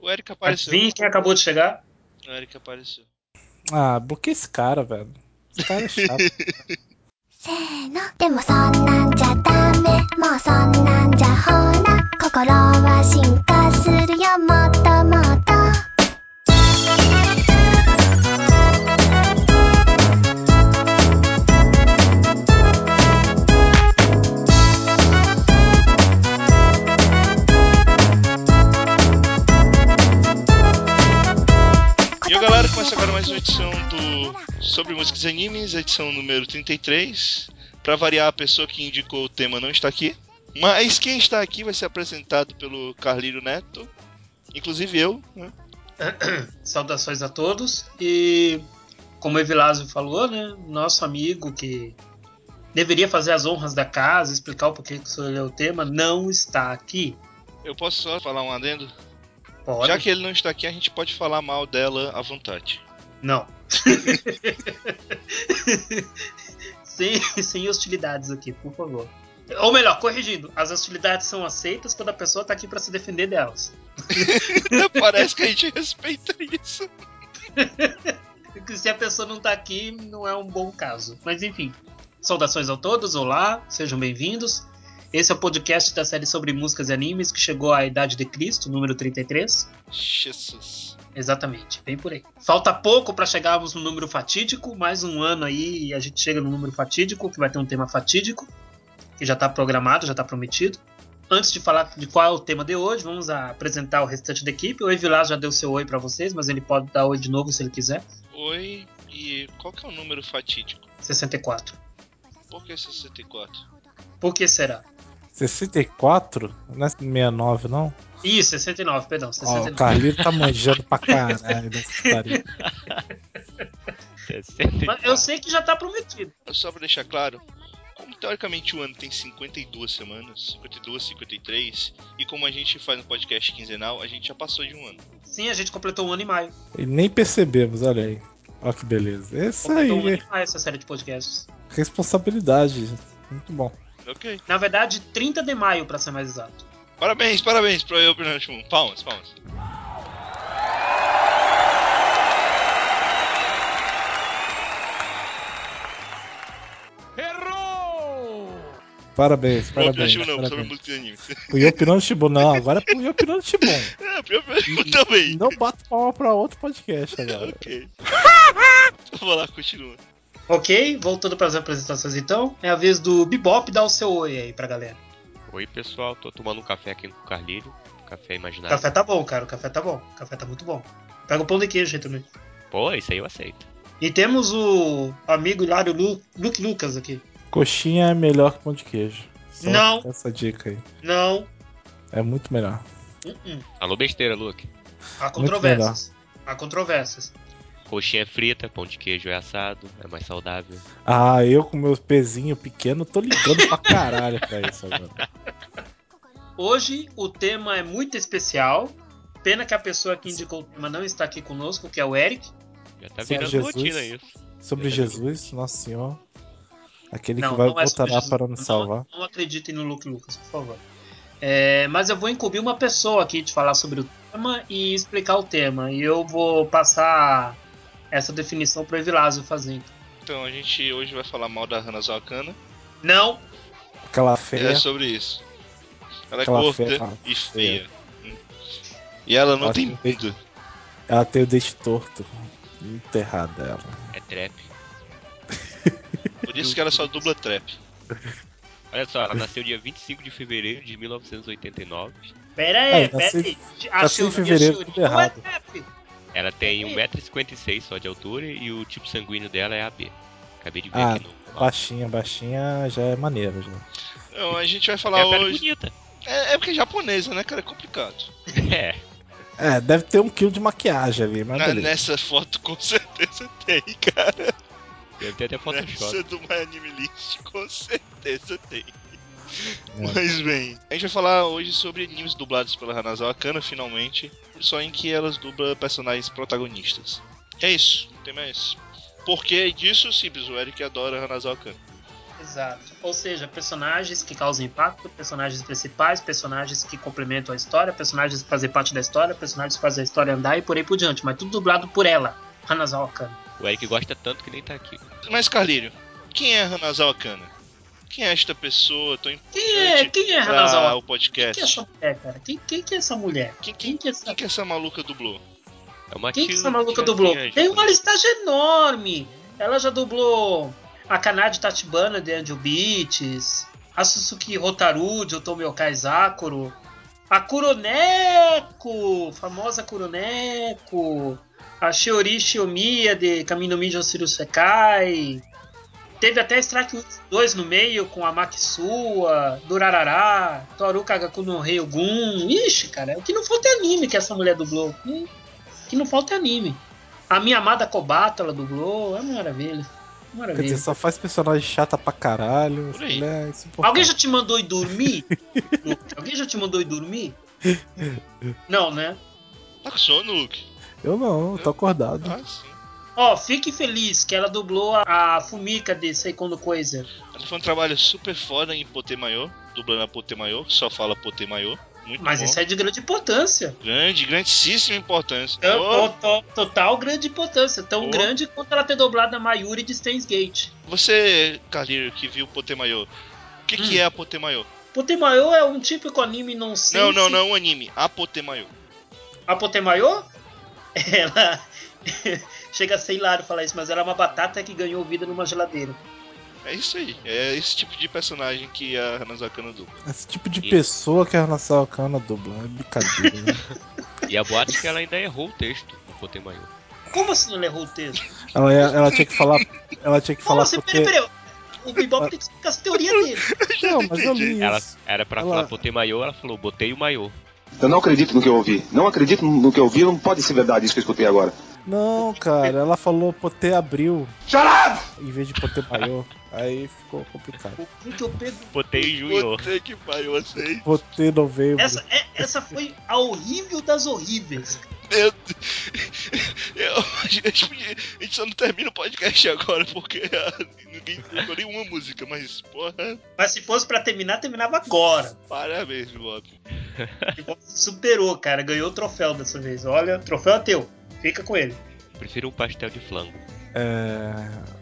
O Eric apareceu. Adivinha quem acabou de chegar? O Eric apareceu. Ah, por que esse cara, velho? Esse cara é chato. せーのでもそんなんじゃダメもうそんなんじゃほら心は進化するよもっともっと Começa agora mais uma edição do Sobre Músicas e Animes, edição número 33. Pra variar, a pessoa que indicou o tema não está aqui. Mas quem está aqui vai ser apresentado pelo Carlírio Neto, inclusive eu. Né? Saudações a todos. E como o Evilásio falou, né? Nosso amigo que deveria fazer as honras da casa, explicar o porquê que escolheu o tema, não está aqui. Eu posso só falar um adendo? Pode? Já que ele não está aqui, a gente pode falar mal dela à vontade. Não. sem, sem hostilidades aqui, por favor. Ou melhor, corrigindo, as hostilidades são aceitas quando a pessoa tá aqui pra se defender delas. Parece que a gente respeita isso. Se a pessoa não tá aqui, não é um bom caso. Mas enfim. Saudações a todos, olá, sejam bem-vindos. Esse é o podcast da série sobre músicas e animes que chegou à Idade de Cristo, número 33. Jesus. Exatamente, bem por aí. Falta pouco para chegarmos no número fatídico, mais um ano aí e a gente chega no número fatídico, que vai ter um tema fatídico, que já tá programado, já tá prometido. Antes de falar de qual é o tema de hoje, vamos apresentar o restante da equipe. O Evilás já deu seu oi para vocês, mas ele pode dar oi de novo se ele quiser. Oi, e qual que é o número fatídico? 64. Por que 64? Por que será? 64? Não é 69, não? Ih, 69, perdão, Ó, 69. o Carlito tá manjando pra caralho dessa. Mas eu sei que já tá prometido. Só pra deixar claro, como teoricamente o ano tem 52 semanas, 52, 53, e como a gente faz um podcast quinzenal, a gente já passou de um ano. Sim, a gente completou um ano e maio. E nem percebemos, olha aí. Olha que beleza. Isso Completou um ano aí, e maio essa série de podcasts. responsabilidade. Muito bom. Ok. Na verdade, 30 de maio, pra ser mais exato. Parabéns, parabéns pro eu, Bruno Shimon. Palmas, palmas. Parabéns, parabéns. Não, sobre parabéns. música de anime. O Yopinando Shibon, não, agora é pro Yopinando Shibon. É, pro eu Shimon também. Não bato palma pra outro podcast agora. Ok. Vou lá, continua. Ok, voltando para as apresentações então. É a vez do Bebop dar o seu oi aí pra galera. Oi pessoal, tô tomando um café aqui com o Carlírio, café imaginário. café tá bom, cara. O café tá bom. O café tá muito bom. Pega o pão de queijo aí também. Pô, isso aí eu aceito. E temos o amigo Hilário Lu, Luke Lucas aqui. Coxinha é melhor que pão de queijo. Só Não. Essa dica aí. Não. É muito melhor. Uh-uh. Alô besteira, Luke. Há controvérsias. Há controvérsias. Coxinha é frita, pão de queijo é assado, é mais saudável. Ah, eu com meu pezinho pequeno tô ligando pra caralho pra isso agora. Hoje o tema é muito especial. Pena que a pessoa que indicou o tema não está aqui conosco, que é o Eric. Já tá virando Jesus. rotina isso. Sobre Jesus, Nosso Senhor. Aquele Não, que vai não é voltará Jesus. para nos Não- salvar. Não, acreditem no Luke Lucas, por favor. É, mas eu vou incubir uma pessoa aqui de falar sobre o tema e explicar o tema. E eu vou passar essa definição pro Evilásio fazer. Então, a gente hoje vai falar mal da Hanazawa Kana. Não, Aquela É feia. sobre isso. Ela é Aquela gorda feia, e feia. Hum. E ela não Ela tem bunda. Ela tem o dente torto. Enterrado dela. É trap. Por isso que ela só dubla trap. Olha só, ela nasceu dia 25 de fevereiro de 1989. pera aí, Aí, pera nasci- aí. A nasci em fevereiro, tudo não é errado. Ela tem 1,56m só de altura e o tipo sanguíneo dela é AB. Acabei de ver Ah, aqui no. Baixinha, baixinha já é maneiro. Já. Não, a gente vai É falar pele hoje. bonita. É, é porque é japonesa, né, cara? É complicado. É. É, deve ter um quilo de maquiagem ali, mas Na- beleza. nessa foto com certeza tem, cara. Deve ter até Photoshop. Nessa do My Anime List com certeza tem. É. Mas bem, a gente vai falar hoje sobre animes dublados pela Hanazawa Kana, finalmente. Só em que elas dublam personagens protagonistas. É isso, o tema é esse. Por que disso? Simples, o Eric adora Hanazawa Kana. Exato. Ou seja, personagens que causam impacto, personagens principais, personagens que complementam a história, personagens que fazem parte da história, personagens que fazem a história andar e por aí por diante. Mas tudo dublado por ela, Hanazawa Kana. O Eric gosta tanto que nem tá aqui. Mas, Carlírio, quem é Hanazawa Kana? Quem é esta pessoa tão importante Quem é, quem é Hanazawa? o Quem podcast? que é essa mulher, cara? Quem, quem que é essa mulher? Quem, Quem que é essa, quem que essa maluca dublou? É uma quem que tia- essa maluca dublou? Tem uma listagem enorme. Ela já dublou a Kanade Tachibana de Angel Beats, a Suzuki Hotaru de Otomi Okai Zakuro, a Kuroneko, famosa Kuroneko, a Shiori Shiomiya de Kamino Mijo Siru Sekai. Teve até Strike Woods 2 no meio com a Makisua, Durarara, Toru Kagaku no Ryugun. Ixi, cara, o que não falta é anime que essa mulher dublou. Hum, O que não falta é anime. A minha amada Kobato ela dublou, é uma maravilha. Quer Maravilha. dizer, só faz personagem chata pra caralho. Mulher é. Alguém já te mandou ir dormir? Luke? Alguém já te mandou ir dormir? Não, né? Tá com sono, Luke? Eu não, eu tô acordado. Ah, Ó, fique feliz que ela dublou a, a Fumika de Seikondo Coisa. Ela foi um trabalho super foda em Poté Maior, dublando a Poté Maior, que só fala Poté Maior. Muito Mas bom. isso é de grande importância. Grande, grandíssima importância. É, Ô, to- to- Total grande importância. Tão Oh. grande quanto ela ter dublado a Mayuri de Steins Gate. Você, Carlinhos, que viu Poté Maior, o que, que Hum. é a Poté Maior? Potemayo é um típico anime nonsense. Não, não, não, um anime. A Poté Maior. A Potemayo? Ela. Chega a ser hilário falar isso, mas ela é uma batata que ganhou vida numa geladeira. É isso aí. É esse tipo de personagem que a Hanazakana dubla. Esse tipo de Isso. pessoa que a Nassau Kana dubla. É brincadeira, né? E a boate que ela ainda errou o texto do Potem Maior. Como assim ela errou o texto? ela, ela tinha que falar. Ela tinha que Como falar assim? porque. Peraí, peraí. O Bebop tem que explicar as teorias dele. Não, mas eu li Ela isso. era pra Ela- falar Potem Maior, ela falou, botei o maior. Eu não acredito no que eu ouvi. Não acredito no que eu ouvi. Não pode ser verdade isso que eu escutei agora. Não, cara, ela falou Potê abril Shut up! em vez de Potê maior. Aí ficou complicado. O? Botei em junho. Puta que pariu, eu sei. Potê novembro. Essa, é- essa foi a horrível das horríveis. Meu Deus. Eu, a, gente, podia- a gente só não termina o podcast agora porque ah, ninguém colocou nenhuma música, mas porra, Mas se fosse pra terminar, terminava agora. parabéns, Bob. Superou, cara. Ganhou o troféu dessa vez. Olha, o troféu é teu. Fica com ele. Prefiro um pastel de flango. É.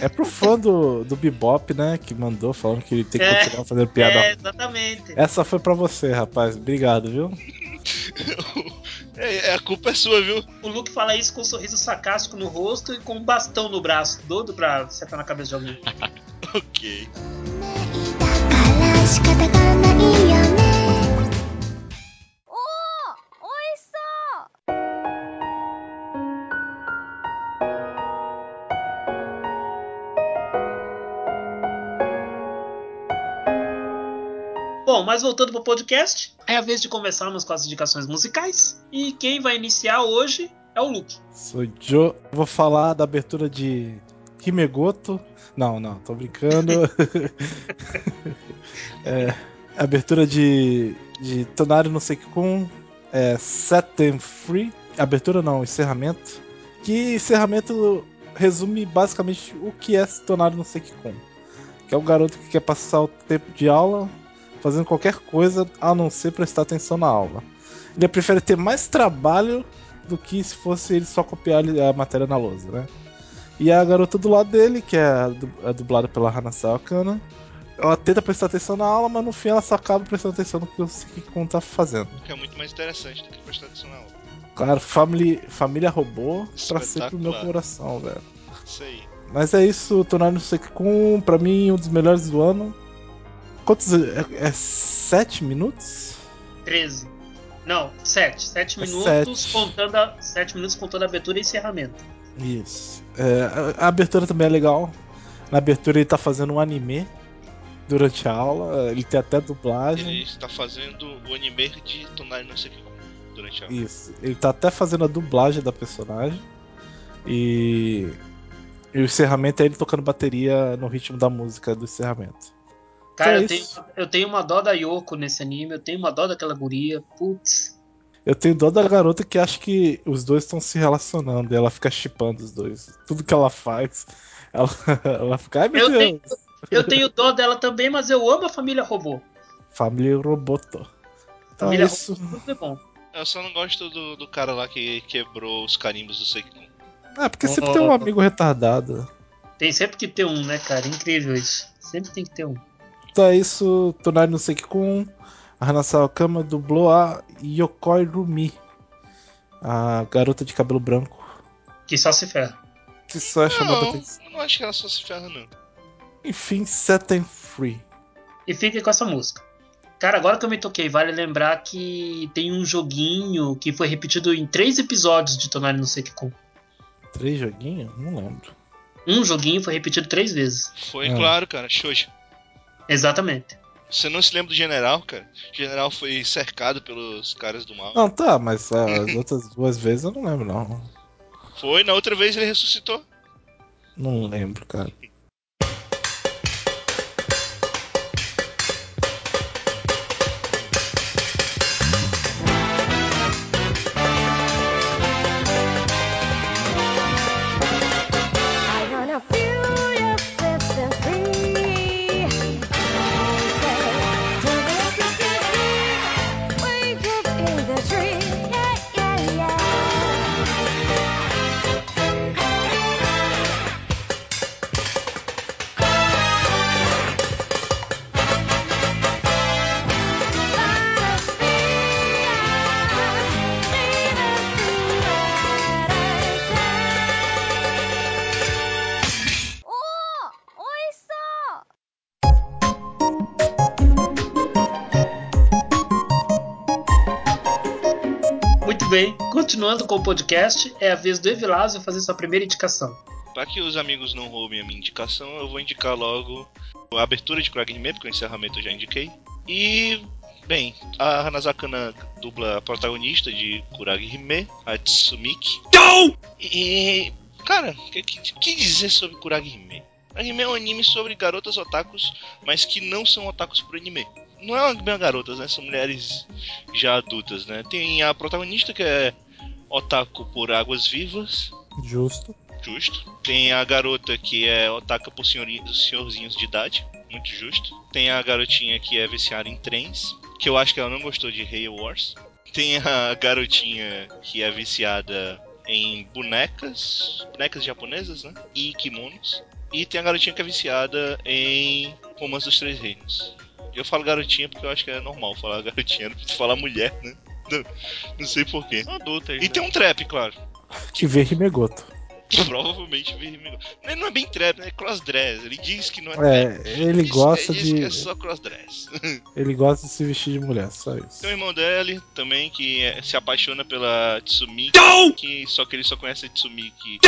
É pro fã do, do Bebop, né? Que mandou falando que ele tem que É, continuar fazendo piada. É, exatamente. Essa foi pra você, rapaz. Obrigado, viu? É, é, a culpa é sua, viu? O Luke fala isso com um sorriso sarcástico no rosto e com um bastão no braço, doido pra sentar na cabeça de alguém. Ok. Mas voltando pro podcast, é a vez de começarmos com as indicações musicais. E quem vai iniciar hoje é o Luke. Sou Joe. Vou falar da abertura de Himegoto. Não, não, tô brincando. é, abertura de, de Tonari no Sekikun. É, Set Them Free. Abertura não, encerramento. Que encerramento resume basicamente o que é Tonari no Sekikun. Que é um garoto que quer passar o tempo de aula fazendo qualquer coisa a não ser prestar atenção na aula. Ele prefere ter mais trabalho do que se fosse ele só copiar a matéria na lousa, né? E a garota do lado dele, que é a dublada pela Hana Sawakana, ela tenta prestar atenção na aula, mas no fim ela só acaba prestando atenção no que o Sekikun tá fazendo. Que é muito mais interessante do que prestar atenção na aula. Claro, family, família robô pra sempre no meu coração, velho. Isso aí. Mas é isso, Tonari no Sekikun, pra mim, um dos melhores do ano. Quantos. É, é sete minutos? 13. Não, 7. 7 É minutos sete. contando a, 7 minutos contando a abertura e encerramento. Isso. É, a, a abertura também é legal. Na abertura ele tá fazendo um anime durante a aula. Ele tem até dublagem. Ele está fazendo o anime de Tonari no Sekiko durante a aula. Isso. Ele tá até fazendo a dublagem da personagem. E. E o encerramento é ele tocando bateria no ritmo da música do encerramento. Cara, É eu tenho, eu tenho uma dó da Yoko nesse anime, eu tenho uma dó daquela guria. Putz. Eu tenho dó da garota que acha que os dois estão se relacionando. E ela fica chipando os dois. Tudo que ela faz, ela, ela fica. Ai meu Eu tenho, Deus! Eu tenho dó dela também, mas eu amo a família robô. Família Roboto. Então Família é isso. robô tudo é bom. Eu só não gosto do, do cara lá que quebrou os carimbos do Seikon. É, porque sempre tem um amigo retardado. Tem sempre que ter um, né, cara? Incrível isso. Sempre tem que ter um. Então é isso, Tonari no Sekikun. A Sawakama dublou a Yokoi Rumi. A garota de cabelo branco. Que só se ferra. Que só é chamada Não, atenção. eu não acho que ela só se ferra, não. Enfim, Set and Free. E fique com essa música. Cara, agora que eu me toquei, vale lembrar que tem um joguinho que foi repetido em três episódios de Tonari no Sekikun. Três joguinhos? Não lembro. Um joguinho foi repetido três vezes. Foi Ah. claro, cara, Shoji. Exatamente. Você não se lembra do general, cara? O general foi cercado pelos caras do mal. Não, tá, mas as outras duas vezes eu não lembro, não. Foi, na outra vez ele ressuscitou. Não lembro, cara. Com o podcast, é a vez do Evilásio fazer sua primeira indicação. Pra que os amigos não roubem a minha indicação, eu vou indicar logo a abertura de Kuragi Hime, porque o encerramento eu já indiquei. E, bem, a Hanazakana dubla a protagonista de Kuragi Hime, a Tsumiki. E, cara, o que, que, que dizer sobre Kuragi Hime? Kuragi Hime é um anime sobre garotas otakus, mas que não são otakus por anime. Não é uma bem garotas, né? São mulheres já adultas, né? Tem a protagonista que é otaku por águas vivas, Justo. Justo. Tem a garota que é otaka por senhorzinhos de idade. Muito justo. Tem a garotinha que é viciada em trens. Que eu acho que ela não gostou de Hail Wars. Tem a garotinha que é viciada em bonecas. Bonecas japonesas, né? E kimonos. E tem a garotinha que é viciada em Romance dos Três Reinos. Eu falo garotinha porque eu acho que é normal falar garotinha, não preciso falar mulher, né? Não, não sei porquê. Adultas, E né? tem um trap, claro. Que. Que provavelmente veio Ele não é bem trap, né? É crossdress. Ele diz que não é trap. É, ele Diz- gosta ele diz de. que é só crossdress. Ele gosta de se vestir de mulher, só isso. Tem o irmão dele também que é- se apaixona pela Tsumiki. Que, só que ele só conhece a Tsumiki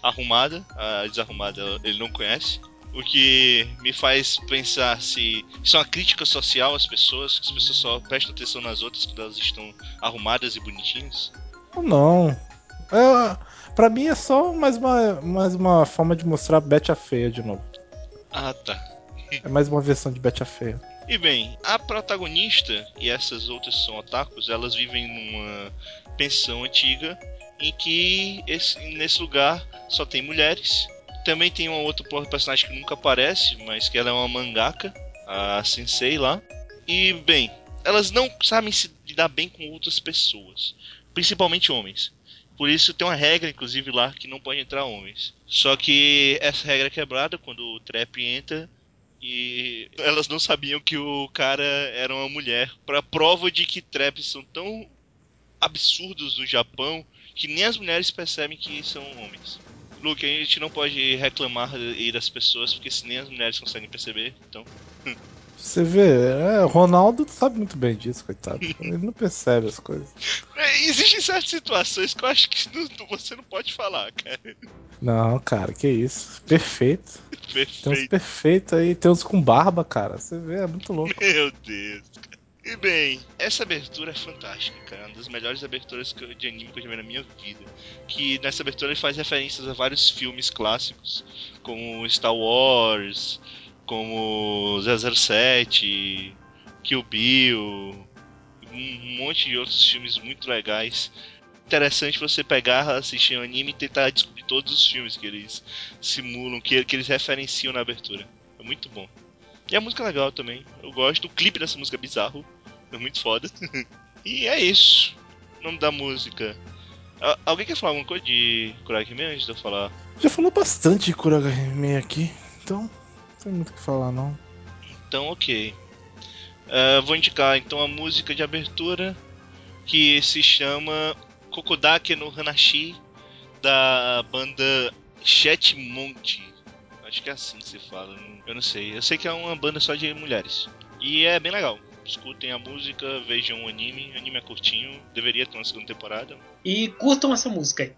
arrumada. A desarrumada ele não conhece. O que me faz pensar se isso é uma crítica social às pessoas, que as pessoas só prestam atenção nas outras quando elas estão arrumadas e bonitinhas. Ou não. É, pra mim é só mais uma, mais uma forma de mostrar Betty a Feia de novo. Ah, tá. É mais uma versão de Betty a Feia. E bem, a protagonista e essas outras são otakus, elas vivem numa pensão antiga em que esse- nesse lugar só tem mulheres. Também tem uma outra personagem que nunca aparece, mas que ela é uma mangaka, a sensei lá. E bem, elas não sabem se lidar bem com outras pessoas, principalmente homens. Por isso tem uma regra, inclusive, lá que não pode entrar homens. Só que essa regra é quebrada quando o trap entra e elas não sabiam que o cara era uma mulher. Pra prova de que traps são tão absurdos no Japão que nem as mulheres percebem que são homens. Luke, a gente não pode reclamar das pessoas, porque se nem as mulheres conseguem perceber, então. Você vê, é, o Ronaldo sabe muito bem disso, coitado. Ele não percebe as coisas. É, existem certas situações que eu acho que não- você não pode falar, cara. Não, cara, que isso. Perfeito. Tem uns Perfeito. perfeitos aí, tem uns com barba, cara. Você vê, é muito louco. Meu Deus. E bem, essa abertura é fantástica, cara. Uma das melhores aberturas de anime que eu já vi na minha vida. Que nessa abertura ele faz referências a vários filmes clássicos, como Star Wars, como 007, Kill Bill, um monte de outros filmes muito legais. Interessante você pegar, assistir um anime e tentar descobrir todos os filmes que eles simulam, que, que eles referenciam na abertura. É muito bom. E a música é legal também. Eu gosto. O clipe dessa música é bizarro. É muito foda. e é isso. O nome da música. Alguém quer falar alguma coisa de Kuragime antes de eu falar? Já falou bastante de Kuragame aqui, então não tem muito o que falar não. Então, ok. Ah, vou indicar então a música de abertura que se chama Kokodake no Hanashi da banda Chetmonte. Acho que é assim que se fala. Eu não sei. Eu sei que é uma banda só de mulheres. E é bem legal. Escutem a música, vejam o anime. O anime é curtinho, deveria ter uma segunda temporada. E curtam essa música aí.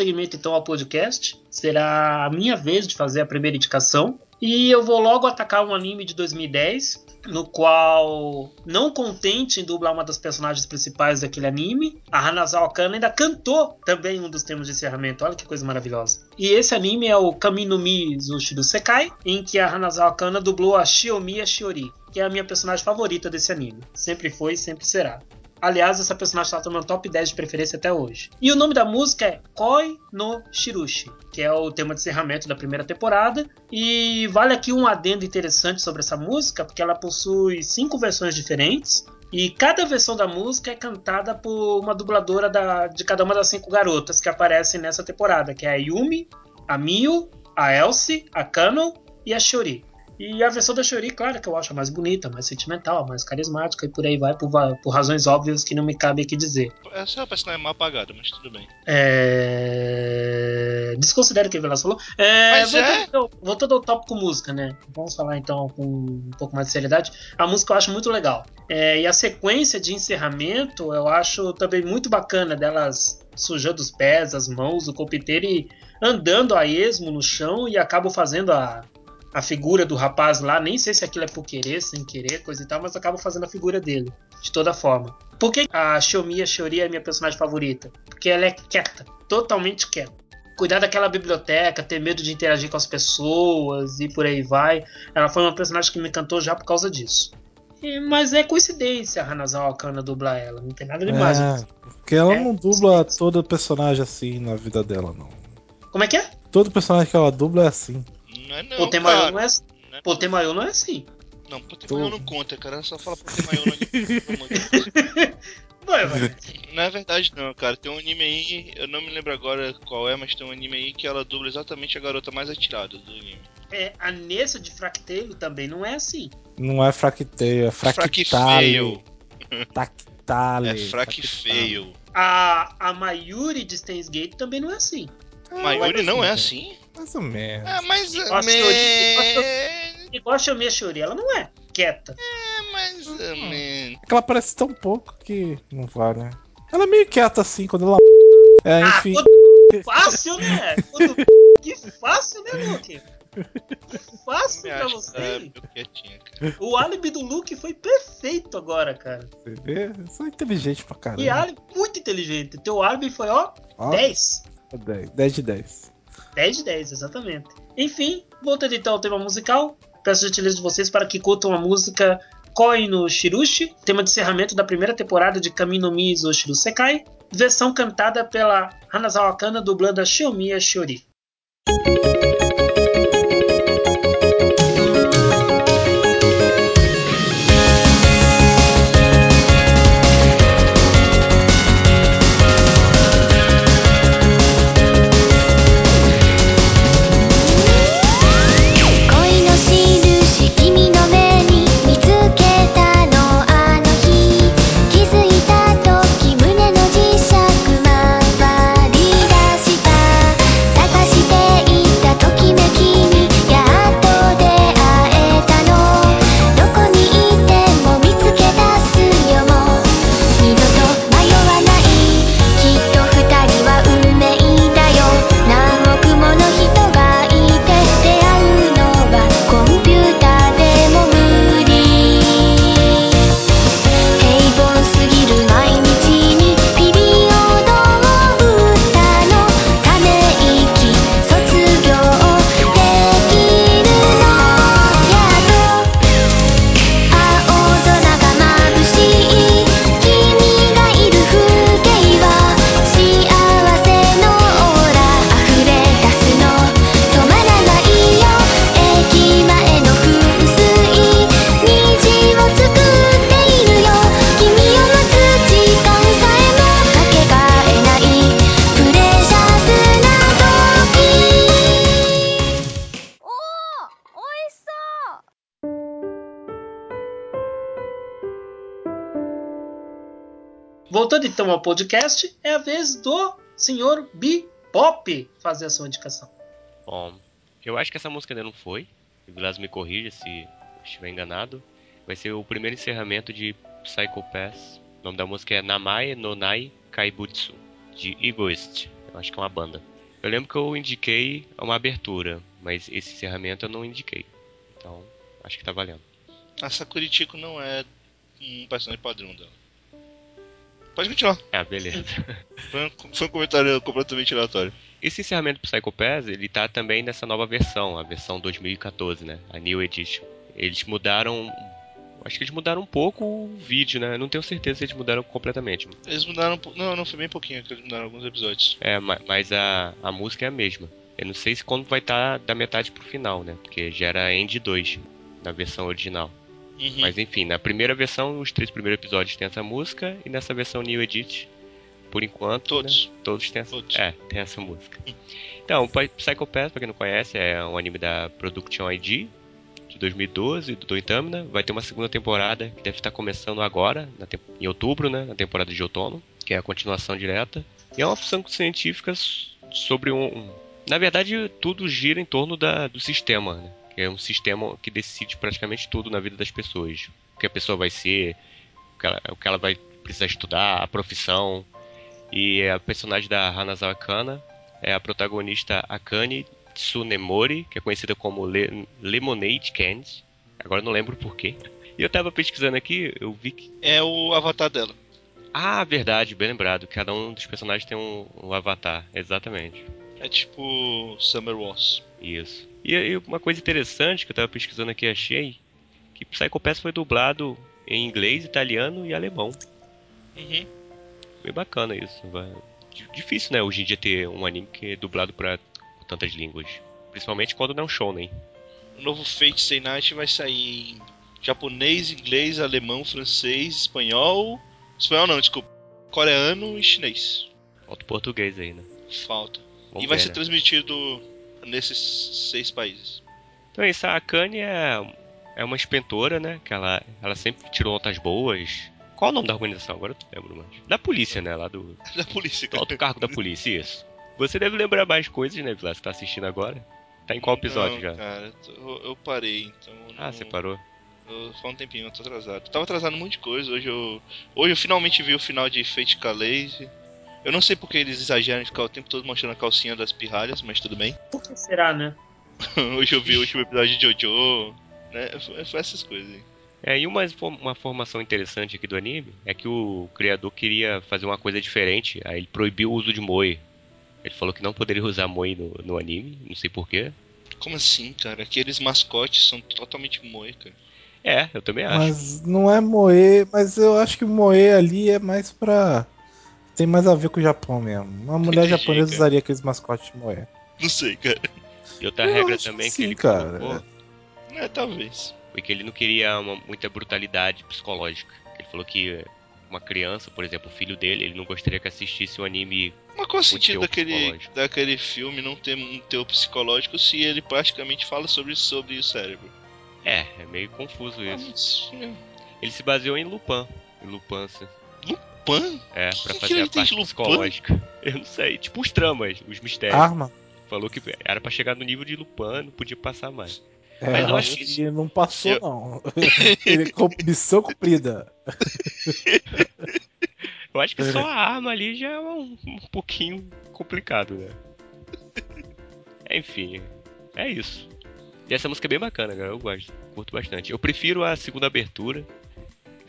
Dando prosseguimento então ao podcast, será a minha vez de fazer a primeira indicação. E eu vou logo atacar um anime de 2010, no qual, não contente em dublar uma das personagens principais daquele anime, a Hanazawa Kana ainda cantou também um dos temas de encerramento. Olha que coisa maravilhosa. E esse anime é o Kaminumi Zushi do Sekai, em que a Hanazawa Kana dublou a Shiomiya Shiori, que é a minha personagem favorita desse anime. Sempre foi e sempre será. Aliás, essa personagem está no top 10 de preferência até hoje. E o nome da música é Koi no Shirushi, que é o tema de encerramento da primeira temporada. E vale aqui um adendo interessante sobre essa música, porque ela possui cinco versões diferentes. E cada versão da música é cantada por uma dubladora da- de cada uma das cinco garotas que aparecem nessa temporada, que é a Yumi, a Miu, a Elsie, a Kano e a Shiori. E a versão da Shiori, claro, que eu acho a mais bonita, mais sentimental, mais carismática e por aí vai, por, por razões óbvias que não me cabe aqui dizer. Essa personagem é mal apagada, mas tudo bem. É... Desconsidero o que o Velas falou. É... Mas é? voltando, ao- voltando ao tópico música, né? Vamos falar então com um pouco mais de seriedade. A música eu acho muito legal. É, E a sequência de encerramento eu acho também muito bacana, delas sujando os pés, as mãos, o corpo inteiro e andando a esmo no chão e acabam fazendo a, a figura do rapaz lá. Nem sei se aquilo é por querer, sem querer, coisa e tal, mas acabam fazendo a figura dele, de toda forma. Por que a Xiomiya Shiori é a minha personagem favorita? Porque ela é quieta, totalmente quieta. Cuidar daquela biblioteca, ter medo de interagir com as pessoas e por aí vai. Ela foi uma personagem que me encantou já por causa disso. E- mas é coincidência a Hanazawa Kana dublar ela, não tem nada demais. É, porque ela É, não dubla todo personagem assim na vida dela, não. Como é que é? Todo personagem que ela dubla é assim. Não é não, Potemayo cara. não é assim. Não é- Potemayo não é assim. Não, Potemayo não conta, cara. Só fala Potemayo no anime. Ué, ué. Não é verdade não, cara. Tem um anime aí, eu não me lembro agora qual é, mas tem um anime aí que ela dubla exatamente a garota mais atirada do anime. É, a Nessa de Fractale também não é assim. Não é fracteio, é fractale. Fracfeio. Tactale. É fraque feio. A, a Mayuri de Steins Gate também não é assim. Mayuri não é assim? Mais ou menos. É, mas. Nossa, me- Yuri, Igual a Xiaomi Shiori, ela não é quieta. É, mais ou menos. É que ela parece tão pouco que não vale. né? Ela é meio quieta assim quando ela. É, Ah, enfim. quando- fácil, né? Quando- Que fácil, né, Luke? Fácil pra você. cara. O álibi do Luke foi perfeito agora, cara. Você vê? Eu sou inteligente pra caramba. E álibi muito inteligente. Teu álibi foi, ó, Ó, 10. 10. 10 de 10. 10 de 10, exatamente. Enfim, voltando então ao tema musical, peço gentileza de vocês para que curtam a música Koi no Shirushi, tema de encerramento da primeira temporada de Kamino Mi Izoshiru Sekai, versão cantada pela Hanazawa Kana dublando a Shiomiya Shiori. Podcast, é a vez do senhor Bebop fazer a sua indicação. Bom, eu acho que essa música ainda não foi. O Vilas me corrija se estiver enganado. Vai ser o primeiro encerramento de Psycho Pass. O nome da música é Namae no Nai Kaibutsu, de Egoist. Eu acho que é uma banda. Eu lembro que eu indiquei uma abertura, mas esse encerramento eu não indiquei. Então, acho que tá valendo. A Sakuritico não é um personagem padrão dela. Pode continuar. Ah, beleza. Foi um, foi um comentário completamente aleatório. Esse encerramento do Psycho Pass, ele tá também nessa nova versão, a versão 2014, né? A New Edition. Eles mudaram. Acho que eles mudaram um pouco o vídeo, né? Não tenho certeza se eles mudaram completamente. Eles mudaram. um Não, não foi bem pouquinho que eles mudaram alguns episódios. É, ma- mas a, a música é a mesma. Eu não sei se quando vai estar da metade pro final, né? Porque já era End 2 na versão original. Uhum. Mas enfim, na primeira versão, os três primeiros episódios tem essa música, e nessa versão New Edit, por enquanto. Todos. né, todos têm essa, Todos. É, tem essa música. Então, Psy- Psycho Pass, pra quem não conhece, é um anime da Production ID, de 2012, do Doitamina. Vai ter uma segunda temporada, que deve estar começando agora, tem- em outubro, né? Na temporada de outono, que é a continuação direta. E é uma ficção científica sobre um. um- Na verdade, tudo gira em torno da, do sistema, né? É um sistema que decide praticamente tudo na vida das pessoas. O que a pessoa vai ser, o que ela, o que ela vai precisar estudar, a profissão. E a personagem da Hanazawa Kana é a protagonista Akane Tsunemori, que é conhecida como Le- Lemonade Candy. Agora não lembro por quê. E eu tava pesquisando aqui, eu vi que. É o avatar dela. Ah, verdade, bem lembrado. Cada um dos personagens tem um, um avatar. Exatamente. É tipo Summer Wars. Isso. E aí, uma coisa interessante que eu tava pesquisando aqui e achei que Psycho Pass foi dublado em inglês, italiano e alemão. Uhum. Bem bacana isso. Difícil, né, hoje em dia ter um anime que é dublado pra tantas línguas. Principalmente quando não é um shounen. O novo Fate Stay Night vai sair em japonês, inglês, alemão, francês, espanhol. Espanhol não, desculpa. Coreano e chinês. Falta o português aí, né? Falta. Vamos e vai ver, ser né? transmitido nesses seis países. Então é isso, a Akane é, é uma inspetora, né? Que ela, ela sempre tirou notas boas. Qual o nome da organização? Agora eu não lembro mais. Da polícia, né? Lá do, Da polícia, do alto cargo da polícia, isso. Você deve lembrar mais coisas, né, Vilas? Você tá assistindo agora? Tá em qual episódio Não, já? Cara, eu, eu parei, então. Ah, não- você parou? Eu, faz um tempinho, eu tô atrasado. Eu tava atrasado um monte de coisa. Hoje eu. Hoje eu finalmente vi o final de Fate Calais. Eu não sei porque eles exageram em ficar o tempo todo mostrando a calcinha das pirralhas, mas tudo bem. Por que será, né? Hoje eu vi o último episódio de Jojo. Né? Foi, foi essas coisas aí. É, e uma, uma formação interessante aqui do anime é que o criador queria fazer uma coisa diferente, aí ele proibiu o uso de moe. Ele falou que não poderia usar moe no, no anime, não sei porquê. Como assim, cara? Aqueles mascotes são totalmente moe, cara. É, eu também acho. Mas não é moe, mas eu acho que moe ali é mais pra. Tem mais a ver com o Japão mesmo. Uma mulher Entendi, japonesa cara. usaria aqueles mascotes de moe. Não sei, cara. E outra Eu regra acho também que que, sim, ele cara. colocou É, talvez. foi que ele não queria uma, muita brutalidade psicológica. Ele falou que uma criança, por exemplo, o filho dele, ele não gostaria que assistisse um anime. Mas qual o sentido daquele, daquele filme não ter um teor psicológico se ele praticamente fala sobre, sobre o cérebro? É, é meio confuso Ah, isso. mas, é, Ele se baseou em Lupin. Em Lupin, Pan? É, Que pra que fazer ele a parte Lupin? psicológica. Eu não sei, tipo os tramas, os mistérios. Arma? Falou que era pra chegar no nível de Lupin, não podia passar mais. É, Mas eu acho que não passou, Eu- não. Ele, missão cumprida. Eu acho que só a arma ali já é um, um pouquinho complicado, né? Enfim, é isso. E essa música é bem bacana, cara. Eu gosto, curto bastante. Eu prefiro a segunda abertura.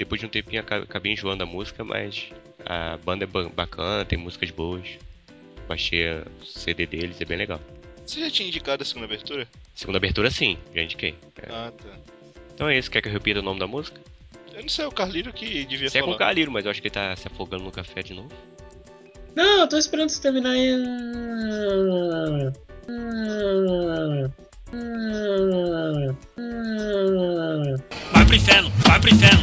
Depois de um tempinho aca- acabei enjoando da música, mas a banda é ba- bacana, tem músicas boas. Baixei o CD deles, é bem legal. Você já tinha indicado a segunda abertura? Segunda abertura, sim, já indiquei. É. Ah, tá. Então é isso, quer que eu repita o nome da música? Eu não sei, é o Carliro que devia Você é com falar. o Caliro, mas eu acho que ele tá se afogando no café de novo. Não, eu tô esperando você terminar aí. Vai pro inferno, vai pro inferno,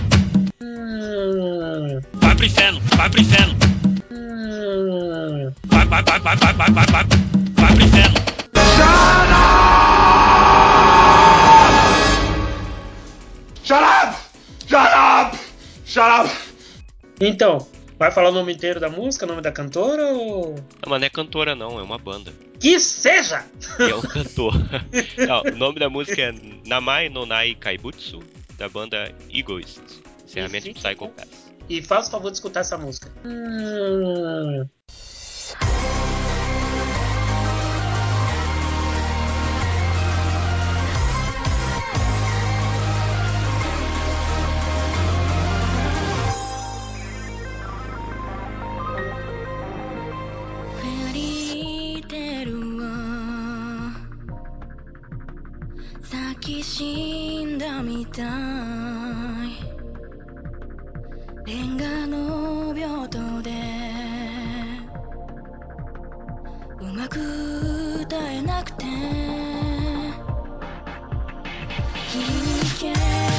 Então, vai falar o nome inteiro da música, o nome da cantora ou. Não, mas não é cantora não, é uma banda. Que seja! E é um cantor. Não, o nome da música é Namai Nonai Kaibutsu, da banda Egoist. Encerramento Isso, Psycho Pass. E faz o favor de escutar essa música. Hum. たい。レンガの病棟で。うまく歌えなくて。君に消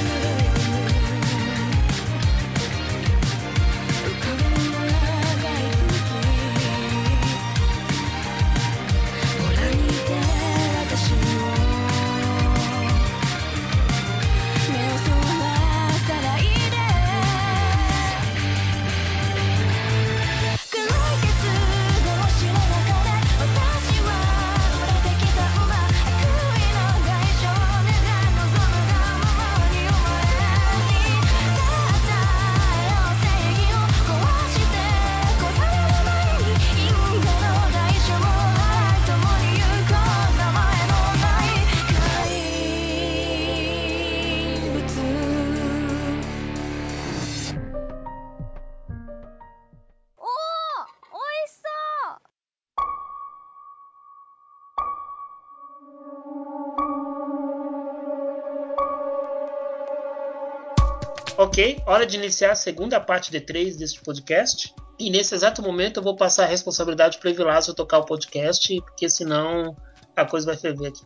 Ok, hora de iniciar a segunda parte de três deste podcast. E nesse exato momento eu vou passar a responsabilidade para o Evilásio tocar o podcast, porque senão a coisa vai ferver aqui.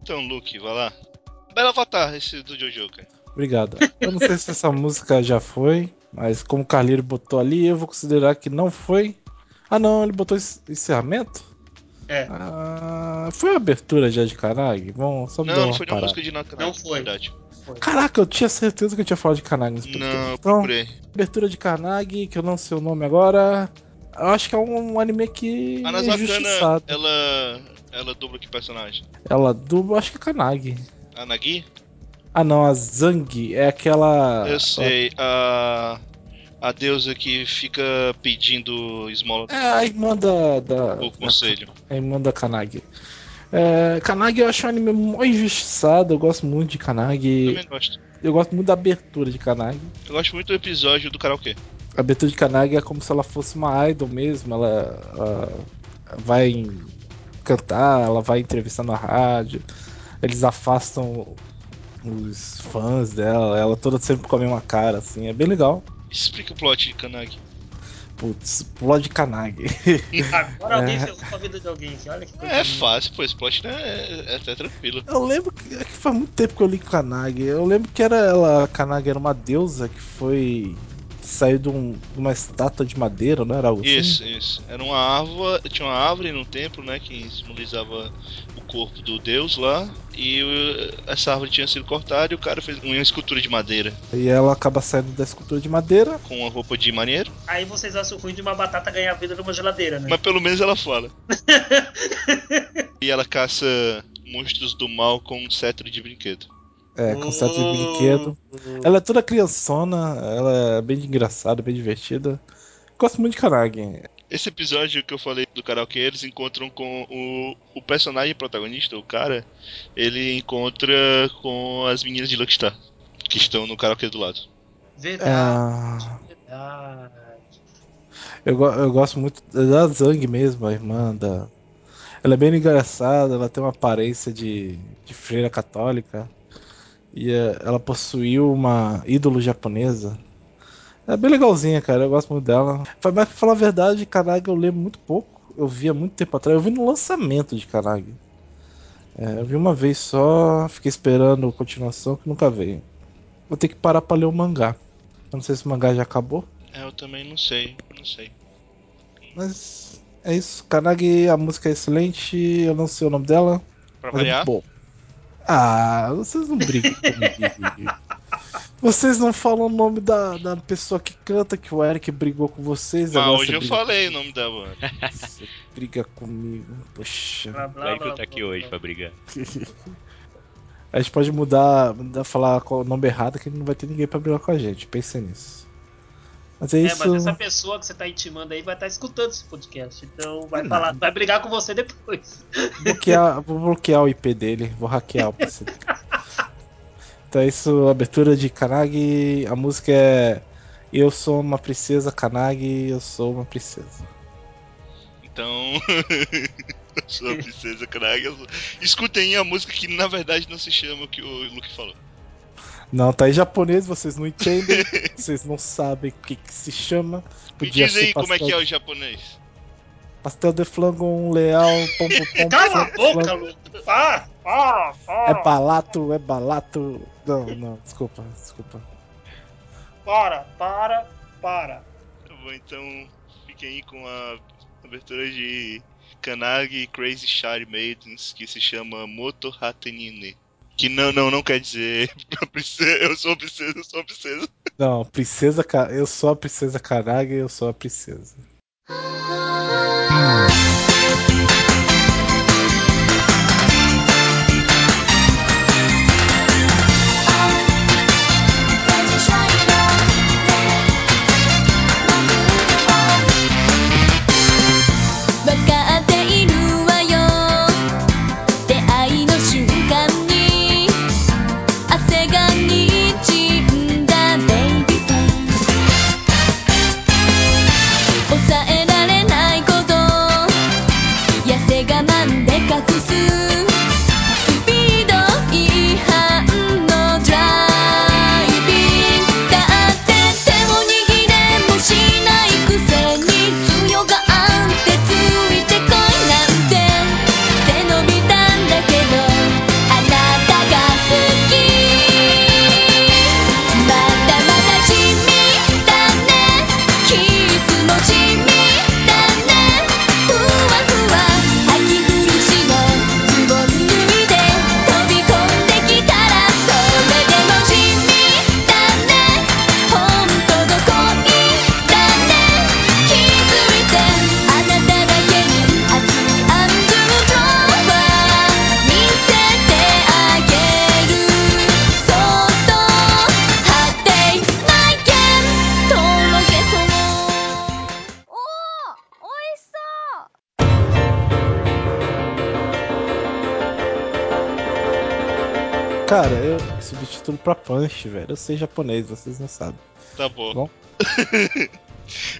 Então, Luke, vai lá. Belo avatar esse do Jojo, cara. Obrigado. Eu não sei se essa música já foi, mas como o Carleiro botou ali, eu vou considerar que não foi. Ah não, ele botou encerramento? É. Ah, foi a abertura já de Kanag? Vamos só me Não, uma não foi parada. música de Naka, Não foi. Verdade. Caraca, eu tinha certeza que eu tinha falado de Kanag nesse podcast. Não, Então, procurei. abertura de Kanag, que eu não sei o nome agora. Eu acho que é um anime que A é Nazakana, ela. Ela dubla que personagem? Ela dubla, acho que é Kanag. A Nagi? Ah não, a Zang é aquela. Eu sei. A. A deusa que fica pedindo esmola É a irmã da. da do conselho. a irmã da Kanag. É, Kanagi eu acho um anime mó injustiçado, eu gosto muito de Kanagi. Também gosto. Eu gosto muito da abertura de Kanagi. Eu gosto muito do episódio do karaokê. A abertura de Kanagi é como se ela fosse uma idol mesmo, ela, ela vai cantar, ela vai entrevistar na rádio, eles afastam os fãs dela, ela toda sempre com a mesma cara, assim, é bem legal. Explica o plot de Kanagi. Putz, plot de Kanagi. Agora alguém É. ferrou a vida de alguém aqui. Olha que coisa É linda. fácil, pô, esse plot né, é, é até tranquilo. Eu lembro que, é que faz muito tempo que eu li Kanagi. Eu lembro que era ela, a Kanagi era uma deusa que foi. Saiu de, um- de uma estátua de madeira, não era algo assim? Isso, isso. Era uma árvore, tinha uma árvore no templo, né, que simbolizava o corpo do deus lá, e essa árvore tinha sido cortada e o cara fez uma escultura de madeira E ela acaba saindo da escultura de madeira. com uma roupa de marinheiro, Aí vocês acham ruim de uma batata ganhar vida numa geladeira, né? mas pelo menos ela fala. e ela caça monstros do mal com um cetro de brinquedo. É, com certo de Oh. brinquedo. Ela é toda criançona, ela é bem engraçada, bem divertida. Gosto muito de Kanagi. Esse episódio que eu falei do karaokê, eles encontram com o, o personagem protagonista, o cara, ele encontra com as meninas de Luckstar, que estão no karaokê do lado. Verdade, Ah, verdade. eu, eu gosto muito da Zang mesmo, a irmã da. Ela é bem engraçada, ela tem uma aparência de, de freira católica. E é, ela possuiu uma ídolo japonesa. É bem legalzinha, cara. Eu gosto muito dela. Mas pra falar a verdade, Kanagi eu lembro muito pouco. Eu vi há muito tempo atrás. Eu vi no lançamento de Kanagi. É, eu vi uma vez só, fiquei esperando a continuação que nunca veio. Vou ter que parar pra ler o mangá. Eu não sei se o mangá já acabou. É, eu também não sei, não sei. Mas é isso. Kanagi, a música é excelente. Eu não sei o nome dela. Pra é variar, muito bom. Ah, vocês não brigam comigo. Vocês não falam o nome da, da pessoa que canta, que o Eric brigou com vocês. agora hoje eu falei o comigo. nome da banda. Você briga comigo. Poxa. Blá, blá, O Eric blá, tá aqui blá, hoje blá. pra brigar. A gente pode mudar, mudar falar qual o nome errado, que não vai ter ninguém pra brigar com a gente. Pensem nisso. Mas é É, isso. mas essa pessoa que você tá intimando aí vai estar escutando esse podcast. Então vai É falar, vai brigar com você depois. bloquear, vou bloquear o IP dele, vou hackear o PC dele. Então é isso, abertura de Kanagi, a música é Eu sou uma princesa Kanagi, eu sou uma princesa. Então, eu sou a princesa eu sou- Escutem a música que na verdade não se chama o que o Luke falou. Não, tá em japonês, vocês não entendem, vocês não sabem o que, que se chama. Me Podia diz aí como é que é o japonês. pastel de flango, um leal, pom pom pom. Cala a boca, para, É balato, é balato. Não, não, desculpa, desculpa. para, para, para. Tá bom, então fiquem aí com a abertura de Kanagi Crazy Shari Maidens, que se chama Moto Hatenine. Que não, não, não quer dizer eu sou princesa, eu sou princesa. Não, princesa, eu sou a princesa Kanagi, eu sou a princesa. Cara, eu substituo pra Punch, velho. Eu sei japonês, vocês não sabem. Tá bom. Bom.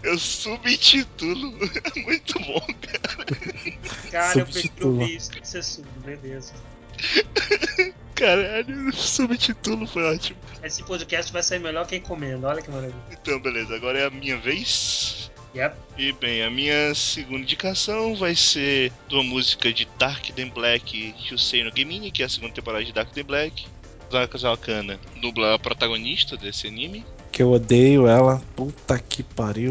eu subtitulo. Muito bom. Cara, eu prefiro Substitua. ouvir isso que ser surdo, beleza. Caralho, subtitulo foi ótimo. Esse podcast vai sair melhor que encomenda, olha que maravilha. Então, beleza, agora é a minha vez. Yep. E bem, a minha segunda indicação vai ser de uma música de Dark Than Black Yusei no Gemini, que é a segunda temporada de Dark Than Black. Zaka Zawakana dubla a protagonista desse anime. Que eu odeio ela. Puta que pariu.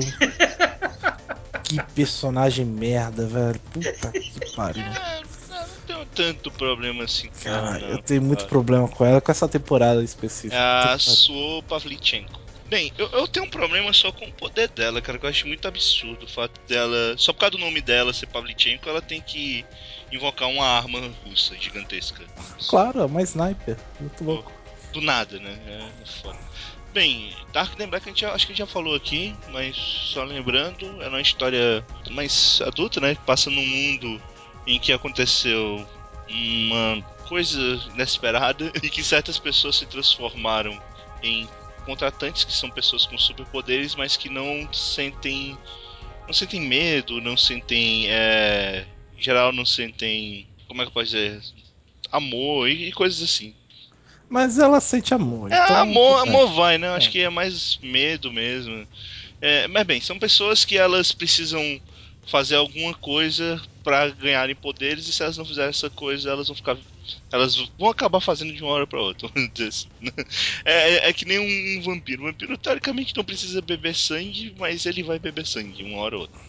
que personagem merda, velho. Puta que pariu. É, não, não tenho tanto problema assim com ela, Cara, não. eu tenho muito problema com ela, com essa temporada específica. É a. Suo Pavlichenko. Bem, eu, eu tenho um problema só com o poder dela, cara, que eu acho muito absurdo o fato dela. Só por causa do nome dela ser Pavlichenko, ela tem que invocar uma arma russa gigantesca. Claro, é uma sniper. Muito louco. Do nada, né? É foda. Bem, Dark Than Black a gente já- acho que a gente já falou aqui, mas só lembrando, é uma história mais adulta, né? Que passa num mundo em que aconteceu uma coisa inesperada e que certas pessoas se transformaram em contratantes que são pessoas com superpoderes, mas que não sentem não sentem medo, não sentem é, em geral não sentem como é que eu posso dizer amor e, e coisas assim. Mas ela sente amor. É, então, amor, tudo bem. amor vai, né? Eu Acho É. que é mais medo mesmo. É, mas bem, são pessoas que elas precisam fazer alguma coisa pra ganharem poderes e se elas não fizerem essa coisa, elas vão ficar. Elas vão acabar fazendo de uma hora pra outra, assim. É, é- é que nem um, vampiro. O vampiro teoricamente não precisa beber sangue, mas ele vai beber sangue uma hora ou outra.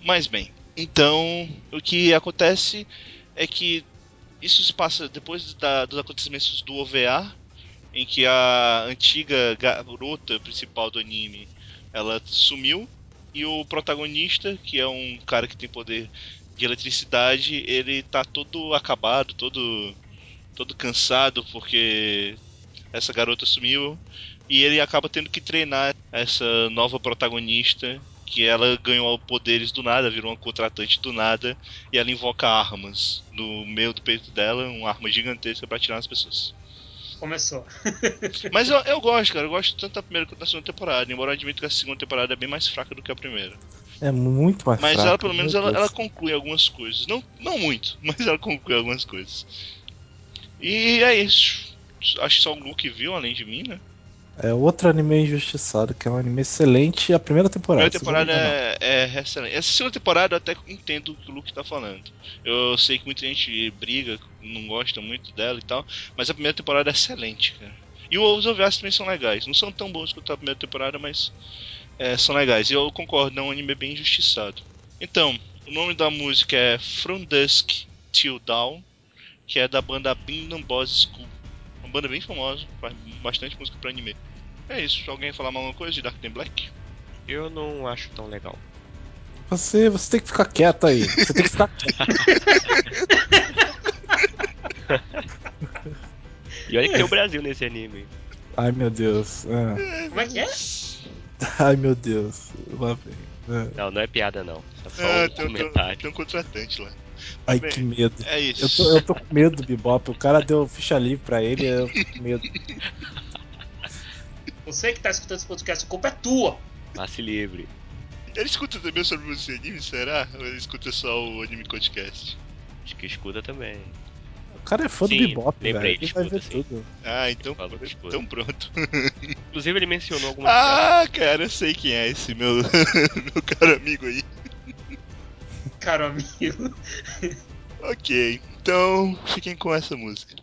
Mas bem, então o que acontece é que isso se passa depois da- dos acontecimentos do OVA, em que a antiga garota principal do anime ela sumiu e o protagonista, que é um cara que tem poder de eletricidade, ele tá todo acabado, todo todo cansado porque essa garota sumiu e ele acaba tendo que treinar essa nova protagonista que ela ganhou poderes do nada, virou uma contratante do nada e ela invoca armas no meio do peito dela, uma arma gigantesca pra atirar nas pessoas. Começou. Mas eu, eu gosto, cara. Eu gosto tanto da primeira quanto da segunda temporada. Embora eu admito que a segunda temporada é bem mais fraca do que a primeira. É muito mais Mas ela, pelo menos, ela, ela conclui algumas coisas. Não, não muito, mas ela conclui algumas coisas. E é isso. Acho que só o Luke viu, além de mim, né? É outro anime injustiçado, que é um anime excelente. A primeira A temporada. primeira temporada a é, é excelente. Essa segunda temporada eu até entendo o que o Luke tá falando. Eu sei que muita gente briga, não gosta muito dela e tal, mas a primeira temporada é excelente, cara. E os OVAs também são legais. Não são tão bons quanto a primeira temporada, mas é, são legais. E eu concordo, é um anime bem injustiçado. Então, o nome da música é From Dusk Till Dawn, que é da banda Bindon Boys School. Uma banda bem famosa, faz bastante música pra anime. É isso, alguém falar mais alguma coisa de Dark Than Black? Eu não acho tão legal. Você, você tem que ficar quieto aí. Você tem que ficar quieto. E olha que tem o Brasil nesse anime. Ai meu Deus. Ah. Como é que é? Ai meu Deus. Lá vem. Ah. Não, não é piada não. É só Ah, um tem, comentário. tem um contratante lá. Ai Bem, que medo. É isso. Eu tô, eu tô com medo do Bebop. O cara deu ficha livre pra ele eu tô com medo. Você que tá escutando esse podcast, a culpa é tua. Passe livre. Ele escuta também sobre de anime, será? Ou ele escuta só o Anime Podcast? Acho que escuta também. O cara é fã Sim, do Bebop, lembrei, velho. Ele vai ver escuta, sim. tudo. Ah, então, então pronto. Inclusive ele mencionou algumas piadas. Ah, cara, eu sei quem é esse meu, meu caro amigo aí. Caro amigo. Ok, então fiquem com essa música.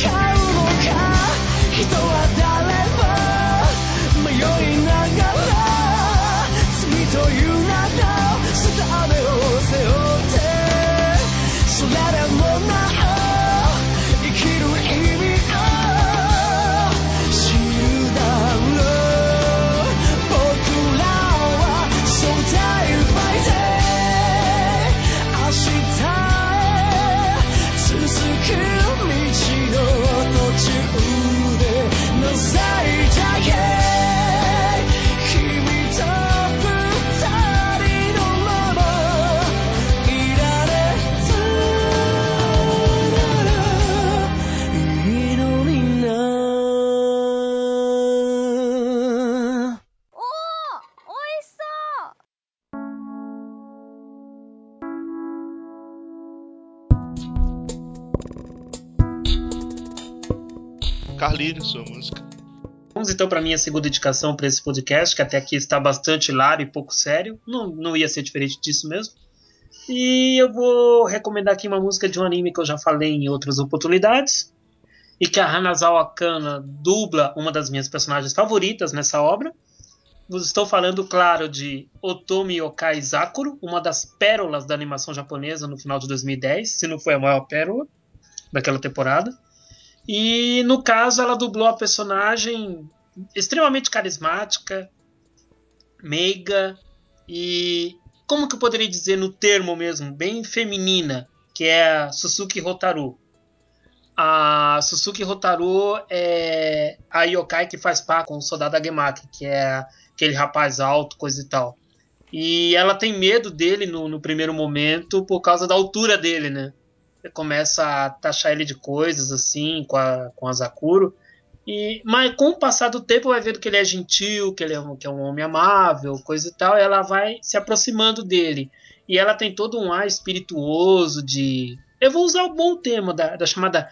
人は誰 Carlinhos, sua música. Vamos então para minha segunda indicação para esse podcast, que até aqui está bastante hilário e pouco sério. Não, não ia ser diferente disso mesmo. E eu vou recomendar aqui uma música de um anime que eu já falei em outras oportunidades. E que a Hanazawa Kana dubla uma das minhas personagens favoritas nessa obra. Estou falando, claro, de Otomi Yokai Zakuro, uma das pérolas da animação japonesa no final de 2010, se não foi a maior pérola daquela temporada. E no caso, ela dublou a personagem extremamente carismática, meiga e, como que eu poderia dizer no termo mesmo, bem feminina, que é a Suzuki Hotaru. A Suzuki Hotaru é a yokai que faz par com o soldado Agemaki, que é aquele rapaz alto, coisa e tal. E ela tem medo dele no, no primeiro momento por causa da altura dele, né? Começa a taxar ele de coisas assim com a, com a Zakuro. E, mas com o passar do tempo vai vendo que ele é gentil, que ele é um, que é um homem amável, coisa e tal, e ela vai se aproximando dele. E ela tem todo um ar espirituoso de. Eu vou usar o bom tema da, da chamada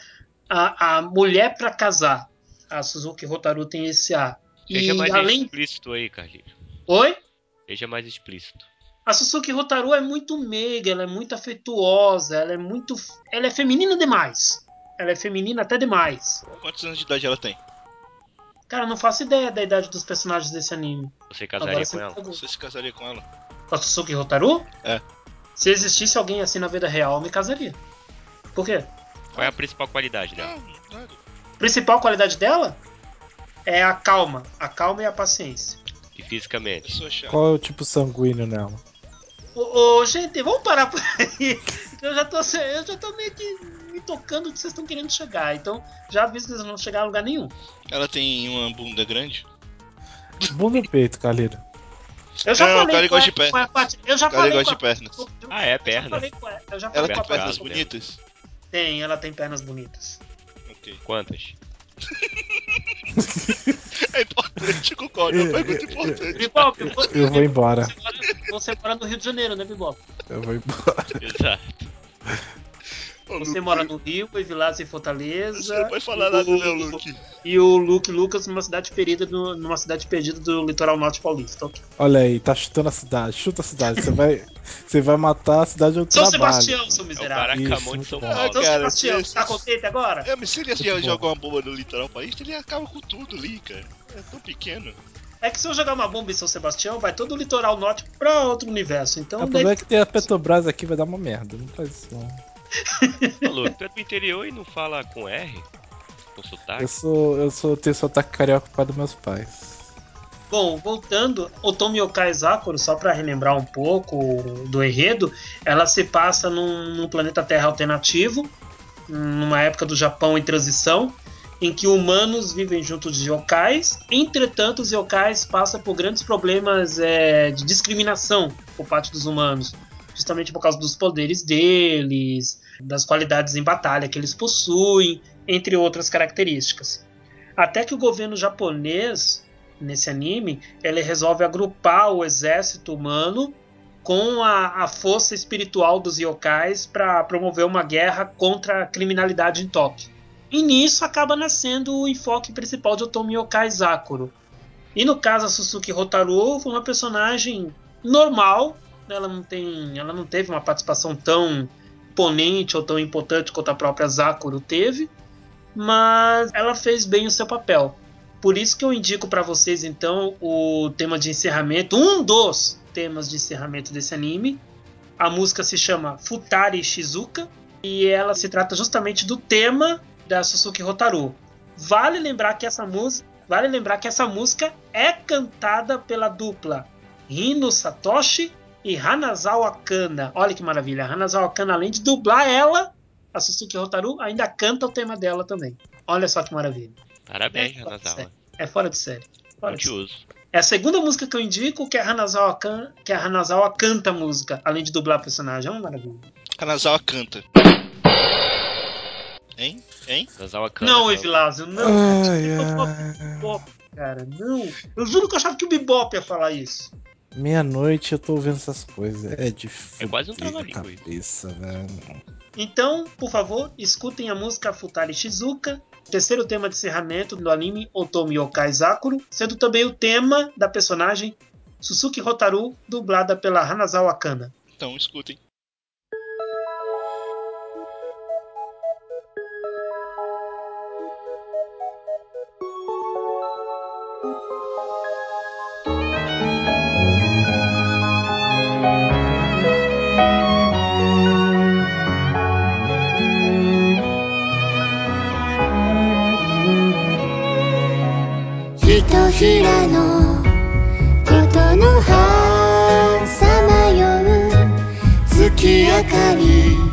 a, a mulher para casar. A Suzuki Rotaru tem esse ar. Seja e mais além. explícito aí, Carlinhos. Oi? Seja mais explícito. A Suzuki Rotaru é muito meiga, ela é muito afetuosa, ela é muito. Ela é feminina demais. Ela é feminina até demais. Quantos anos de idade ela tem? Cara, eu não faço ideia da idade dos personagens desse anime. Você casaria Agora com ela? Você se casaria com ela? Com a Suzuki Rotaru? É. Se existisse alguém assim na vida real, eu me casaria. Por quê? Qual é a principal qualidade dela? Principal qualidade dela é a calma. A calma e a paciência. E fisicamente? Qual é o tipo sanguíneo nela? Ô, ô, gente, vamos parar por aí. Eu já tô, eu já tô meio que me tocando que vocês estão querendo chegar. Então, já aviso que vocês não vão chegar a lugar nenhum. Ela tem uma bunda grande? Bunda ou peito, Calheiro? Eu já Não, falei cara, com gosta a- de perna. com a parte- Eu já falei gosta de pernas. Ah, é, Eu já perna. falei Ela falei tem com a parte pernas bonitas? Tem, ela tem pernas bonitas. Ok. Quantas? É importante, eu concordo. É uma pergunta importante. Bibop, você, Eu vou embora. você mora- você mora no Rio de Janeiro, né, Bibop? Eu vou embora. Exato. Ô, Você Luke, mora no Rio, em Vilares e Fortaleza. Você não pode falar nada, o- não, Luke. E o Luke Lucas numa cidade perdida, no- numa cidade perdida do litoral norte paulista. ok? Olha aí, tá chutando a cidade. Chuta a cidade. Você vai, você vai matar a cidade onde São trabalho. Sebastião, seu É o miserável. Baracamão de Isso, São muito bom. Paulo. São cara, Sebastião, se- tá contente agora? É, mas se ele Muito bom. jogar uma bomba no litoral paulista, ele acaba com tudo ali, cara. É tão pequeno. É que se eu jogar uma bomba em São Sebastião, vai todo o litoral norte pra outro universo. Então, O daí- problema é que tem a Petrobras aqui, vai dar uma merda. Não faz isso, não. Falou, tu é do interior e não fala com R? Com sotaque? Eu sou. Eu sou tenho sotaque carioca por causa dos meus pais. Bom, voltando, Otomi Yokai Zakuro, só para relembrar um pouco do enredo, ela se passa num, num planeta Terra alternativo, numa época do Japão em transição, em que humanos vivem junto de yokais, entretanto os yokais passam por grandes problemas é, de discriminação por parte dos humanos, justamente por causa dos poderes deles, das qualidades em batalha que eles possuem, entre outras características. Até que o governo japonês nesse anime, ele resolve agrupar o exército humano com a, a força espiritual dos yokais para promover uma guerra contra a criminalidade em Tóquio. E nisso acaba nascendo o enfoque principal de Otomi Yokai Zakuro. E no caso a Suzuki Hotaru foi uma personagem normal, ela não tem, ela não teve uma participação tão imponente ou tão importante quanto a própria Zakuro teve, mas ela fez bem o seu papel. Por isso que eu indico para vocês então o tema de encerramento, um dos temas de encerramento desse anime. A música se chama Futari Shizuka e ela se trata justamente do tema da Suzuki Hotaru. Vale lembrar que essa música, vale lembrar que essa música é cantada pela dupla Hino Satoshi e Hanazawa Kana. Olha que maravilha, a Hanazawa Kana além de dublar ela, a Suzuki Hotaru ainda canta o tema dela também. Olha só que maravilha. Parabéns, É Hanazawa. É fora de série. Fora de. Multiuso. É a segunda música que eu indico que a Hanazawa, can... que a Hanazawa canta a música, além de dublar a personagem. É uma maravilha. Kanazawa canta. Hein? Hein? Hanazawa canta. não. Evilásio, não. Ai, cara, não. Eu juro que eu achava que o Bebop ia falar isso. Meia-noite eu tô ouvindo essas coisas. É difícil. É quase um isso. cabeça, velho. Então, por favor, escutem a música Futari Shizuka Terceiro tema de encerramento do anime Otomi Yokai Zakuro, sendo também o tema da personagem Suzuki Hotaru, dublada pela Hanazawa Kana. Então escutem. かり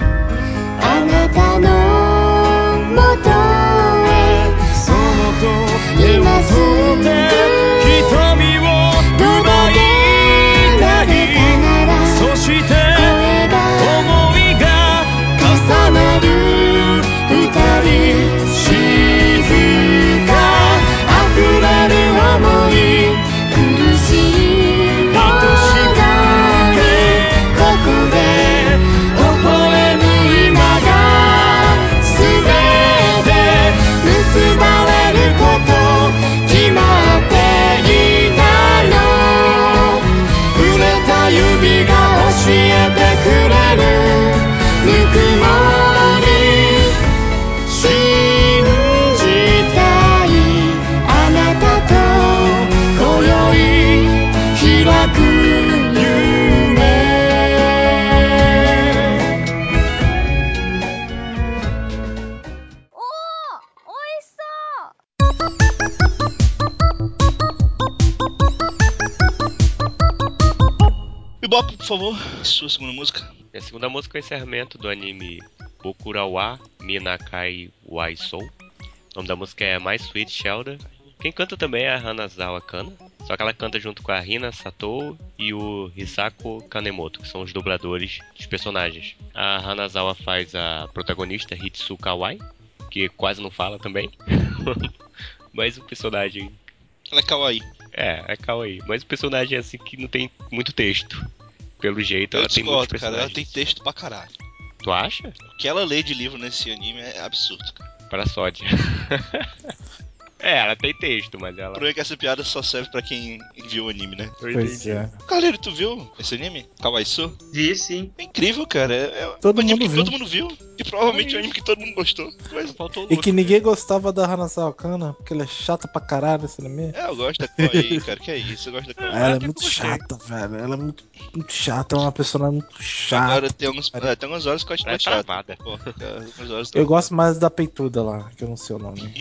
por favor, sua segunda música. A segunda música é o encerramento do anime Bokurawa Minakai Wai Soul. O nome da música é My Sweet Shelter. Quem canta também é a Hanazawa Kana. Só que ela canta junto com a Rina Satou e o Hisako Kanemoto, que são os dubladores dos personagens. A Hanazawa faz a protagonista Hitsu Kawai, que quase não fala também. Mas o personagem Ela é kawaii. é, é kawaii. Mas o personagem é assim que não tem muito texto. Pelo jeito, Eu ela tem muitos discordo, cara. Ela tem texto pra caralho. Tu acha? O que ela lê de livro nesse anime é absurdo, cara. Para sódia. é, ela tem texto, mas ela. O problema é que essa piada só serve pra quem viu o anime, né? Pois é. Caralho, tu viu esse anime? Kawaisu? Vi sim. É incrível, cara. É, é Todo um anime mundo que viu. todo mundo viu. E provavelmente é um anime que todo mundo gostou. Mas, Faltou E que ninguém gostava da Hanazawa Kana, porque ela é chata pra caralho esse anime. é, eu gosto da Kawaii, cara. Que é isso? Eu gosto da Kawaii. Ela é até muito chata, velho. Ela é muito, muito chata, é uma personagem muito chata. Agora tem alguns, é, tem algumas horas que eu acho Ela é algumas horas Eu gosto mais da peituda lá, que eu não sei o nome.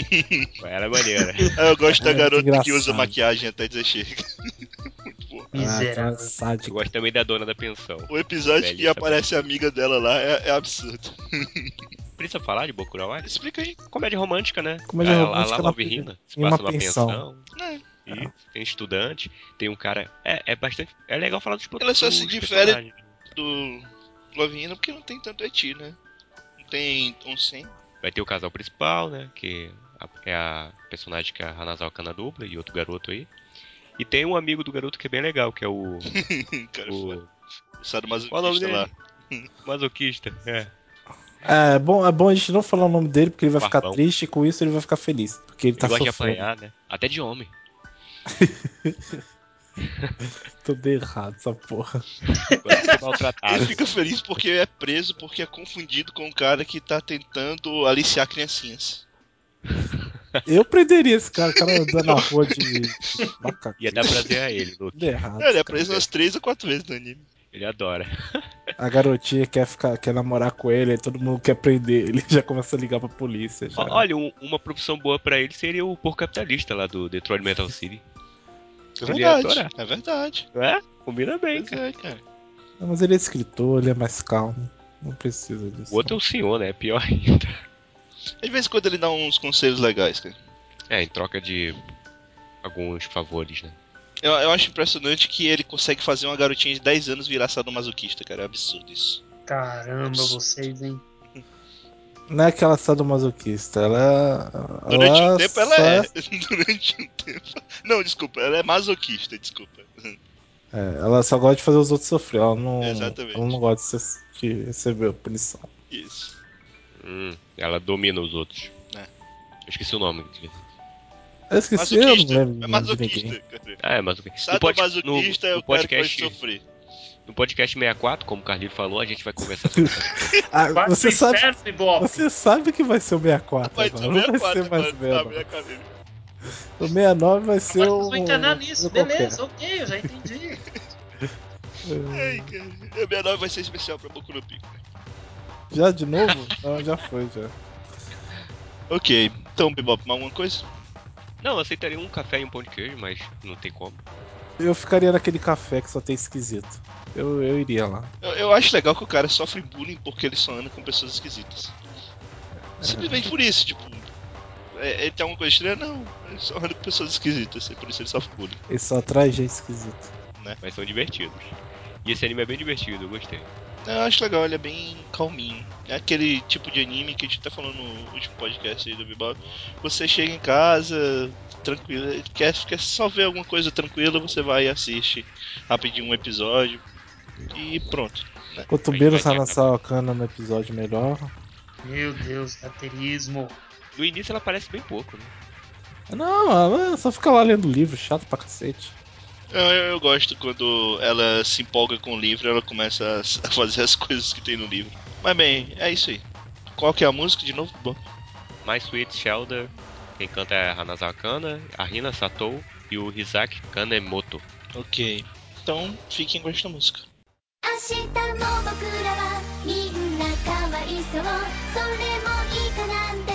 Ela é maneira. É, eu gosto da É, garota muito que usa maquiagem até dizer chega. Ah, Miserável. aquela Eu gosto também da dona da pensão. O episódio Velho, que tá aparece a amiga dela lá é, é absurdo. Precisa falar de Bokurawa? Explica aí. Comédia romântica, né? Comédia a, romântica a, a Love Hina. Se uma passa numa pensão. pensão. É. E tem estudante, tem um cara. É, é bastante. É legal falar dos Ela só se difere-. Do Love Hina porque não tem tanto eti, né? Não tem um sem. Vai ter o casal principal, né? Que a- é a personagem que a Hanazawa Kana dubla e outro garoto aí. E tem um amigo do garoto que é bem legal, que é o. cara, o Sado Qual o nome masoquista dele? lá. masoquista. É. É, é bom, é bom a gente não falar o nome dele, porque ele vai ficar triste e com isso ele vai ficar feliz. Porque ele Ele tá gosta de sofrendo. apanhar, né? Até de homem. Tudo errado, essa porra. De Ele fica feliz porque é preso, porque é confundido com um cara que tá tentando aliciar criancinhas. Eu prenderia esse cara, o cara andando na rua de macaco. Ia dar prazer a ele, Luke. Tudo errado. É, ele é preso umas três ou quatro vezes no anime. Ele adora. A garotinha quer, ficar, quer namorar com ele, aí todo mundo quer prender ele, já começa a ligar pra polícia. Já. Olha, um- uma profissão boa pra ele seria o porco capitalista lá do Detroit Metal City. É Ele ia verdade. adorar. É verdade. É? Combina bem, Pois cara. é, cara. Não, Mas ele é escritor, ele é mais calmo. Não precisa disso. O outro é o senhor, né? Pior ainda. De vez em quando ele dá uns conselhos legais, cara. É, em troca de alguns favores, né? Eu, eu acho impressionante que ele consegue fazer uma garotinha de 10 anos virar sadomasoquista, cara. É absurdo isso. Caramba, vocês, hein? Não é aquela sadomasoquista, ela é. Durante ela um tempo ela só é. Durante um tempo. Não, desculpa, ela é masoquista, desculpa. É, ela só gosta de fazer os outros sofrer. Ela não, Exatamente. ela não gosta de, ser- de receber punição. Isso. Hum, ela domina os outros. Eu esqueci o nome. Eu esqueci, eu não Masoquista. lembro É o nome ninguém. masoquista. Ah, é, mas o no, pod, no, Sadomasoquista é no o cara que vai podcast, sofrer. no podcast 64, como o Carlito falou, a gente vai conversar sobre isso. Ah, você sabe, você sabe que vai ser o 64 Vai agora, ser não vai 64 ser mais agora, tá. O 69 vai ser Agora o... vão enganar nisso. o qualquer. Beleza, ok, eu já entendi. Ai, cara. Minha nova vai ser especial pra Boku no Pico. Já de novo? Não, já foi, já. Ok, então, Bebop, mais alguma coisa? Não, eu aceitaria um café e um pão de queijo, mas não tem como. Eu ficaria naquele café que só tem esquisito. Eu, eu iria lá. Eu, eu acho legal que o cara sofre bullying porque ele só anda com pessoas esquisitas. Simplesmente por isso, tipo. É, ele tem alguma coisa estranha? Não. Ele só anda com pessoas esquisitas, por isso ele sofre bullying. Ele só traz gente esquisita. Mas são divertidos. E esse anime é bem divertido, eu gostei. Eu acho legal, ele é bem calminho. É aquele tipo de anime que a gente tá falando no último podcast aí do Bebop. Você chega em casa, tranquilo, quer, quer só ver alguma coisa tranquila, você vai e assiste rapidinho um episódio. E pronto. Menos vai Hana Sawakana no episódio, melhor. Meu Deus, baterismo. No início ela parece bem pouco, né? Não, ela só fica lá lendo livro, chato pra cacete. Eu, eu, eu gosto quando ela se empolga com o livro ela começa a s- a fazer as coisas que tem no livro. Mas bem, é isso aí. Qual que é a música de novo? Bom, My Sweet Shelter, quem canta é a Hanazawa Kana, a Rina Satou e o Hisaki Kanemoto. ok. Então, fiquem com esta música. 明日も僕らはみんなかわいそうそれもいいかなんて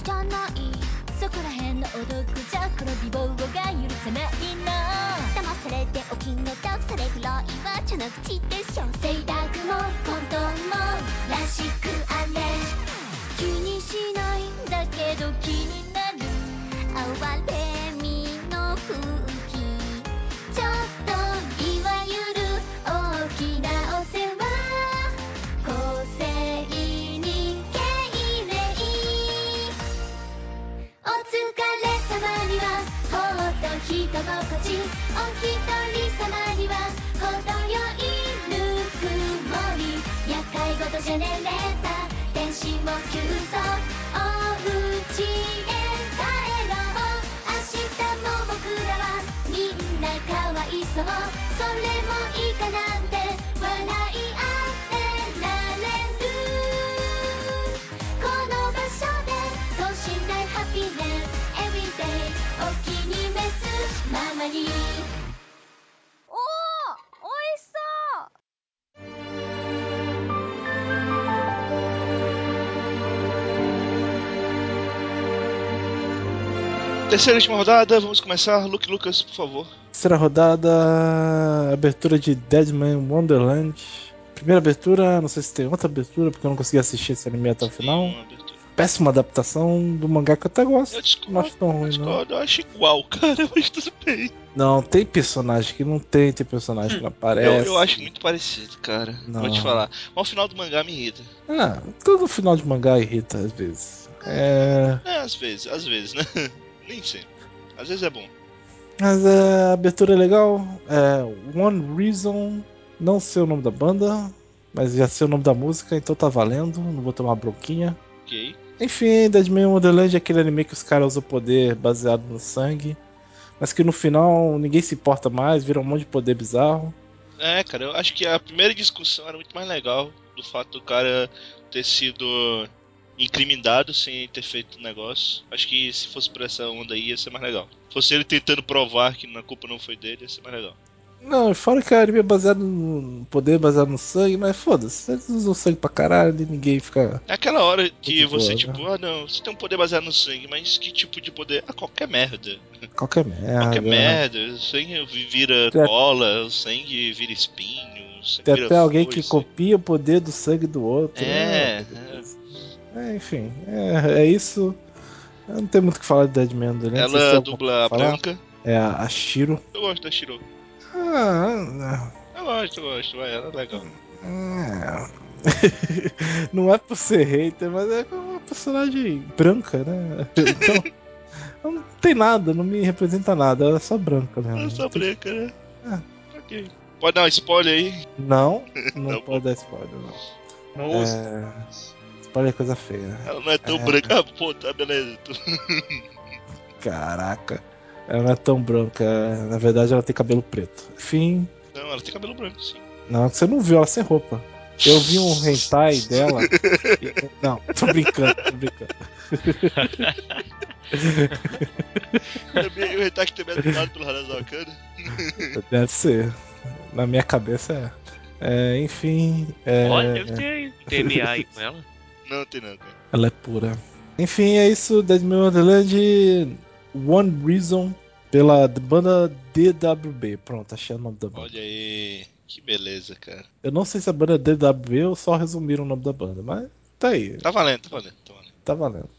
じゃないそこらへんのお毒じゃこの美貌が許せないの騙されておきの毒それぐらいは茶の口でしょ性格もコントもらしくあれ気にしないんだけど気になる。哀れ Terceira e última rodada, vamos começar. Luke Lucas, por favor. Terceira rodada, abertura de Deadman Wonderland. Primeira abertura, não sei se tem outra abertura, porque eu não consegui assistir esse anime até o final. Péssima adaptação do mangá que eu até gosto. Eu discordo, Não acho tão eu ruim, não. discordo, eu acho igual, cara, mas tudo bem. Não, tem personagem que não tem, tem personagem que não Eu, aparece. eu acho muito parecido, cara. Vou te Não. falar. Mas o final do mangá me irrita. Ah, todo final de mangá irrita às vezes. É. É, às vezes, às vezes, né? Nem sempre. Às vezes é bom. Mas é, a abertura é legal. É One Reason, não sei o nome da banda, mas já sei o nome da música, então tá valendo. Não vou tomar bronquinha. Ok. Enfim, Deadman Wonderland é aquele anime que os caras usam poder baseado no sangue, mas que no final ninguém se importa mais, vira um monte de poder bizarro. É, cara, eu acho que a primeira discussão era muito mais legal do fato do cara ter sido incriminado sem ter feito o negócio. Acho que se fosse por essa onda aí ia ser mais legal. Fosse ele tentando provar que a culpa não foi dele, ia ser mais legal. Não, fora que o anime é baseado no poder, baseado no sangue, mas foda-se, eles usam sangue pra caralho e ninguém fica. É aquela hora que Muito você, boa, tipo, ah não, você tem um poder baseado no sangue, mas que tipo de poder? Ah, qualquer merda. Qualquer merda. Qualquer merda. O sangue vira Tem- cola, o sangue vira espinho, o sangue Tem vira até alguém que copia o poder do sangue do outro. É, né? É, enfim, é, é isso. Eu não tenho muito o que falar de Deadman vocês têm Ela alguma dubla a branca. É a, a Shiro. Eu gosto da Shiro. Ah, Eu gosto, eu gosto, vai, ela é legal. é, não é por ser hater, mas é uma personagem branca, né? Então, não tem nada, não me representa nada, ela é só branca mesmo. É só branca, né? Ah. Ok. Pode dar um spoiler aí? Não, não Tá pode dar spoiler, não. Não ouça. É... Spoiler é coisa feia. Ela não é tão É. branca. Ah, pô, tá beleza. Caraca. Ela não é tão branca. Na verdade, ela tem cabelo preto. Enfim, Não, ela tem cabelo branco, sim. não, você não viu ela sem roupa. Eu vi um hentai dela. e- Não, tô brincando, tô brincando. Também o Retaque também é dublado pelo Hanazal Akana. Deve ser. Na minha cabeça é. É, enfim. É... Olha, deve ter TMA aí com ela. Não tem não, cara. Ela é pura. Enfim, é isso. Dead Man Wonderland. One Reason pela banda DWB. Pronto, achei o nome da banda. Olha aí. Que beleza, cara. Eu não sei se a banda é DWB ou só resumiram o nome da banda, mas tá aí. Tá valendo, tá valendo, tá valendo. Tá valendo.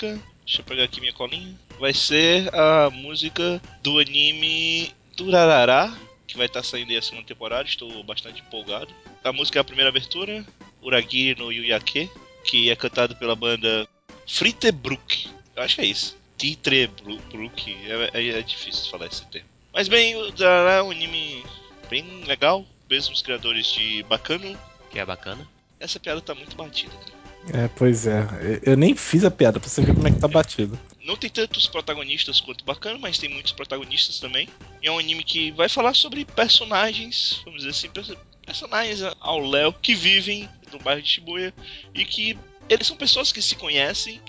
Música. Deixa eu pegar aqui minha colinha. Vai ser a música do anime Durarará, que vai estar saindo aí a segunda temporada. Estou bastante empolgado. A música é a primeira abertura, Uragi no Yuyake, que é cantado pela banda Fritebruck. Eu acho que é isso. Titrebruck. É, é, é difícil falar esse termo. Mas bem, o Durarará é um anime bem legal. Mesmos criadores de Bacano. Que é bacana. Essa piada tá muito batida, cara. É, pois é. Eu- nem fiz a piada pra você ver como é que tá batido. Não tem tantos protagonistas quanto bacana, mas tem muitos protagonistas também. É um anime que vai falar sobre personagens, vamos dizer assim, perso- personagens ao léu que vivem no bairro de Shibuya e que eles são pessoas que se conhecem,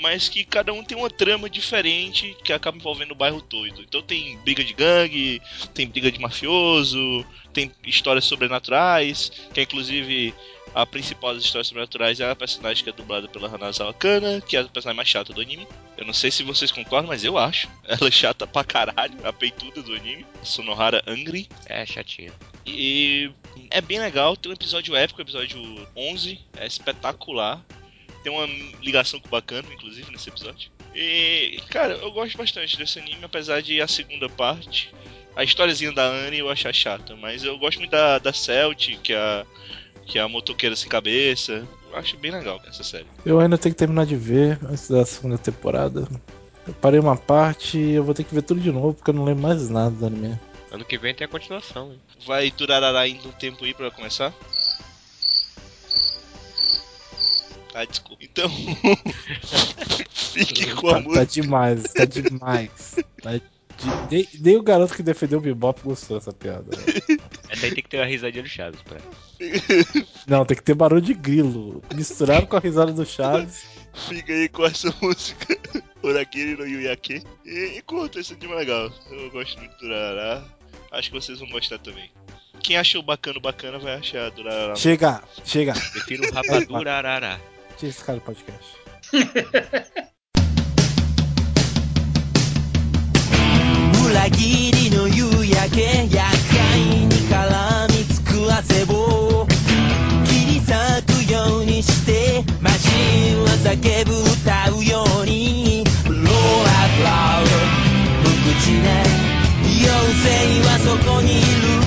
mas que cada um tem uma trama diferente que acaba envolvendo o bairro todo. Então tem briga de gangue, tem briga de mafioso, tem histórias sobrenaturais, que é inclusive a principal das histórias sobrenaturais é a personagem que é dublada pela Hanazawa Kana, que é a personagem mais chata do anime. Eu não sei se vocês concordam, mas eu acho. Ela é chata pra caralho, a peituda do anime. Sonohara Angry. É chatinho. E é bem legal, tem um episódio épico, o episódio 11, é espetacular. Tem uma ligação com o Bacano, inclusive, nesse episódio. E, cara, eu gosto bastante desse anime, apesar de a segunda parte, a historiazinha da Anne eu achar chata, mas eu gosto muito da, da Celt, que é a, que é a motoqueira sem cabeça. Eu acho bem legal essa série. Eu ainda tenho que terminar de ver antes da segunda temporada. Eu parei uma parte e eu vou ter que ver tudo de novo porque eu não lembro mais nada do anime. Ano que vem tem a continuação, hein? Vai durar ainda um tempo aí pra começar? Ah, desculpa. Então, fique com a Tá, tá música. demais, tá demais. Tá de- nem, nem o garoto que defendeu o Bebop gostou dessa piada. né? É Essa aí tem que ter uma risadinha do Chaves. Pra... Não, tem que ter barulho de grilo. Misturado com a risada do Chaves. Fica aí com essa música. Urakiri no Yuyake. E, e curta, esse anime é legal. Eu gosto muito do Durará. Acho que vocês vão gostar também. Quem achou bacana, bacana vai achar Durará. Chega, chega. Prefiro o Rapadura Arará. Tira esse cara do podcast. 裏切りの夕焼け厄介に絡みつく汗を。切り裂くようにしてマシンは叫ぶ歌うように。Blow up loud 無口な妖精はそこにいる。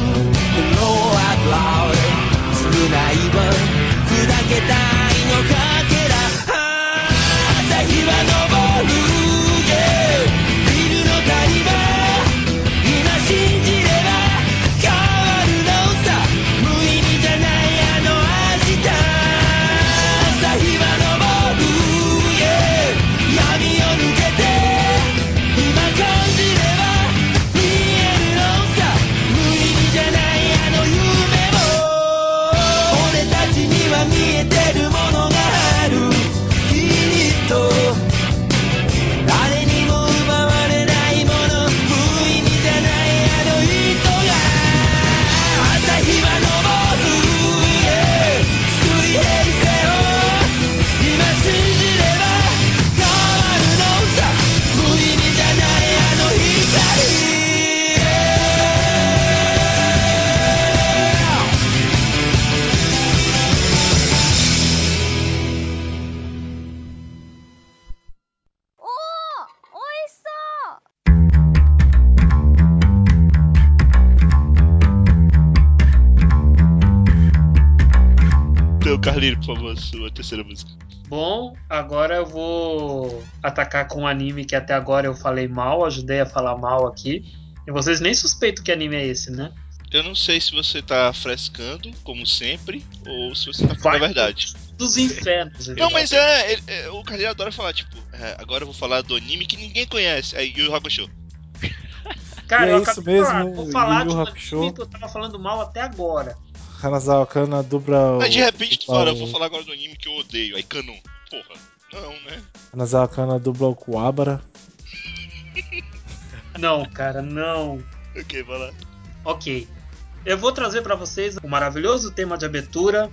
Sua terceira música. Bom, agora eu vou atacar com um anime que até agora eu falei mal, ajudei a falar mal aqui. E vocês nem suspeitam que anime é esse, né? Eu não sei se você tá frescando, como sempre, ou se você tá falando Vai. a verdade. Dos infernos. Não, mas é, ele- é, o Carlinho adora falar, tipo, é, agora eu vou falar do anime que ninguém conhece, é Yu Yu Hakusho. Cara, E eu é acabei isso de falar, mesmo, vou falar Yu Yu de um anime que eu tava falando mal até agora. Hanazawa Kana dubla. Aí de repente tu fala, eu vou falar agora do anime que eu odeio, aí Canon. Porra, não, né? Hanazawa Kana dubla o Kuwabara. Não, cara, não. Ok, vai lá. Ok. Eu vou trazer pra vocês o maravilhoso tema de abertura,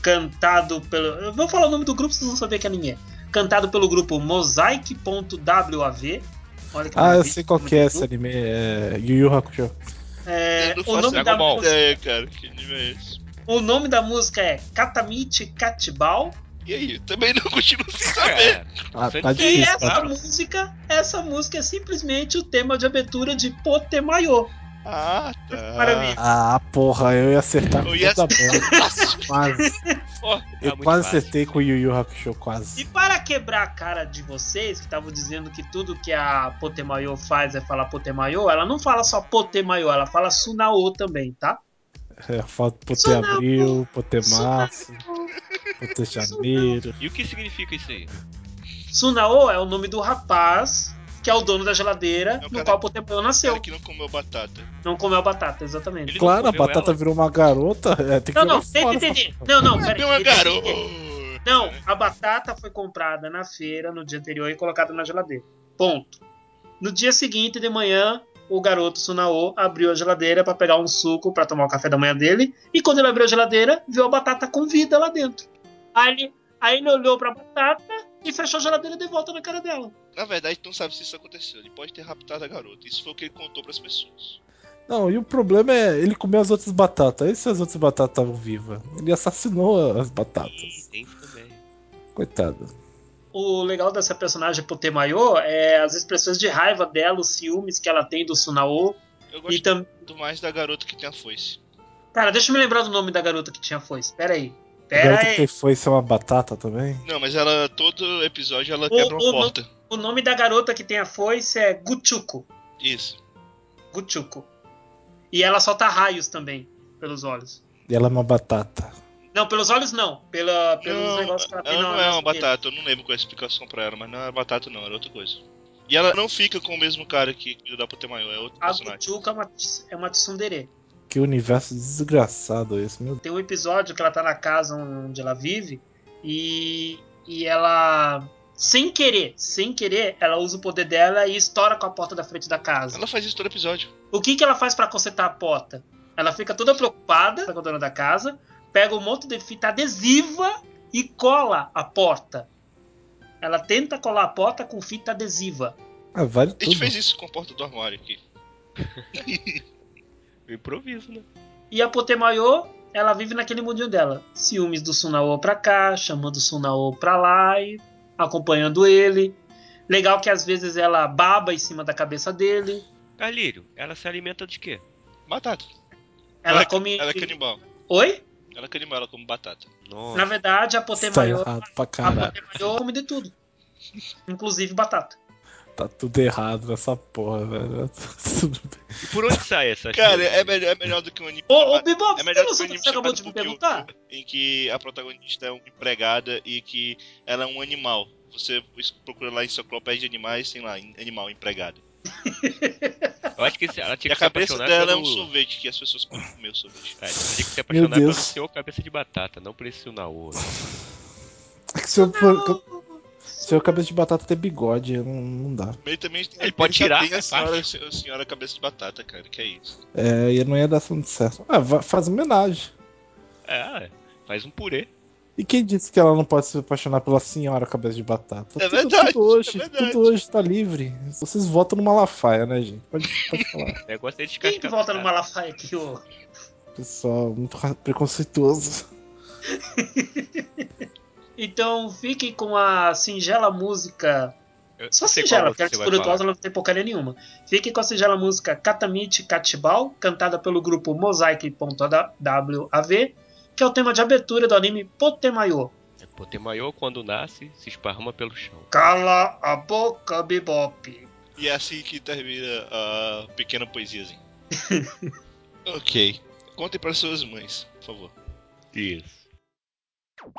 cantado pelo. Eu vou falar o nome do grupo, vocês vão saber que anime é. Cantado pelo grupo Mosaic.wav. Olha que Ah, eu sei qual que é esse anime. É Yu Yu Hakusho. É, eu não o, nome da Ball. música, ideia, cara, que anime é esse? o nome da música é Katamichi Katibal. E aí, também não continuo sem saber. É, Ah, tá tem- E difícil. essa Tá? música, essa música é simplesmente o tema de abertura de Potemayo. Ah, tá. Ah, porra, eu ia acertar Eu ia- toda. Quase. Tá Eu quase fácil. acertei com o Yu Yu Hakusho, E quase. para quebrar a cara de vocês, que estavam dizendo que tudo que a Potemayo faz é falar Potemayo, ela não fala só Potemayo, ela fala Sunao também, tá? É, falta Sunao. Abril, Março, Janeiro. E o que significa isso aí? Sunao é o nome do rapaz que é o dono da geladeira É o no cara- qual Potemayo nasceu. cara que não comeu batata. Não comeu batata, exatamente. Ele- Claro, a batata ela? virou uma garota. É, tem que Não, não, jogar tem que fora entender. Não, não, É peraí. uma garota. Não, a batata foi comprada na feira no dia anterior e colocada na geladeira. Ponto. No dia seguinte, de manhã, o garoto Sunao abriu a geladeira para pegar um suco para tomar o café da manhã dele. E quando ele abriu a geladeira, viu a batata com vida lá dentro. Aí ele, aí ele olhou para a batata e fechou a geladeira de volta na cara dela. Na verdade, tu não sabe se isso aconteceu. Ele pode ter raptado a garota. Isso foi o que ele contou pras pessoas. Não, e o problema é ele comer as outras batatas. E se as outras batatas estavam vivas? Ele assassinou as batatas. Ih, tem também. Coitado. O legal dessa personagem Potemayo é as expressões de raiva dela, os ciúmes que ela tem do Sunao. Eu E gosto também. mais da garota que tem a foice. Cara, deixa eu me lembrar do nome da garota que tinha foice. Pera aí. Pera Garota aí. que foi ser uma batata também? Não, mas ela, todo episódio, ela O- quebra uma o- porta. O nome da garota que tem a foice é Guchuko. Isso. Guchuko. E ela solta raios também pelos olhos. E ela é uma batata. Não, pelos olhos não. Pela, pelos Não, negócios que ela tem ela na não é uma batata, eu não lembro qual é a explicação pra ela, mas não é batata não, era outra coisa. E ela não fica com o mesmo cara que o da Potemayo, é outro A personagem. Guchuko é uma, é uma tsundere. Que universo desgraçado esse, meu Deus. Tem um episódio que ela tá na casa onde ela vive e, e ela, sem querer, sem querer, ela usa o poder dela e estoura com a porta da frente da casa. Ela faz isso todo episódio. O que, que ela faz pra consertar a porta? Ela fica toda preocupada com a dona da casa, pega um monte de fita adesiva e cola a porta. Ela tenta colar a porta com fita adesiva. Ah, vale A gente tudo. fez isso com a porta do armário aqui. Improviso, né? E a Potemayo, ela vive naquele mundinho dela. Ciúmes do Sunao pra cá, chamando o Sunao pra lá e acompanhando ele. Legal que às vezes ela baba em cima da cabeça dele. Carlírio, ela se alimenta de quê? Batata. Ela é- come. Ela é canibal. Oi? Ela é canibal, ela come batata. Nossa. Na verdade, a Tá errado pra a. Potemayo come de tudo. Inclusive batata. Tá tudo errado nessa porra, velho. Bem. E por onde sai essa Cara, é melhor, é melhor do que um anime. Ô, ô Bibop, é você melhor do que um anime que você acabou de me perguntar? em que a protagonista é uma empregada e que ela é um animal. Você procura lá em enciclopédia de animais, tem lá, animal, empregado. Eu acho que ela tinha a que se cabeça apaixonar dela é pelo... um sorvete, que as pessoas podem comer o sorvete. É, ela tinha que se apaixonar Deus. pelo senhor cabeça de batata, não por esse Sunao. É que se eu, for- se eu cabeça de batata ter bigode, não, não dá. Ele também tem, Ele pode tirar, tem a é senhora, a senhora cabeça de batata, cara, que é isso. É, e não ia dar muito certo. Ah, faz homenagem. É, faz um purê. E quem disse que ela não pode se apaixonar pela senhora cabeça de batata? É verdade, Tudo hoje, é verdade. tudo hoje tá livre. Vocês votam no Malafaia, né, gente? Pode, pode falar. Negócio é Quem que volta no Malafaia aqui, ô? Pessoal, muito preconceituoso. Então fiquem com a singela música. Eu Só singela, porque a vai espirituosa não tem porcaria nenhuma. Fiquem com a singela música Katamichi Kachibal, cantada pelo grupo Mosaic.wav, que é o tema de abertura do anime Potemayo. É, Potemayo, quando nasce, se esparrama pelo chão. Cala a boca, Bebop. E é assim que termina a pequena poesiazinha. ok. Contem para suas mães, por favor. Isso. どう?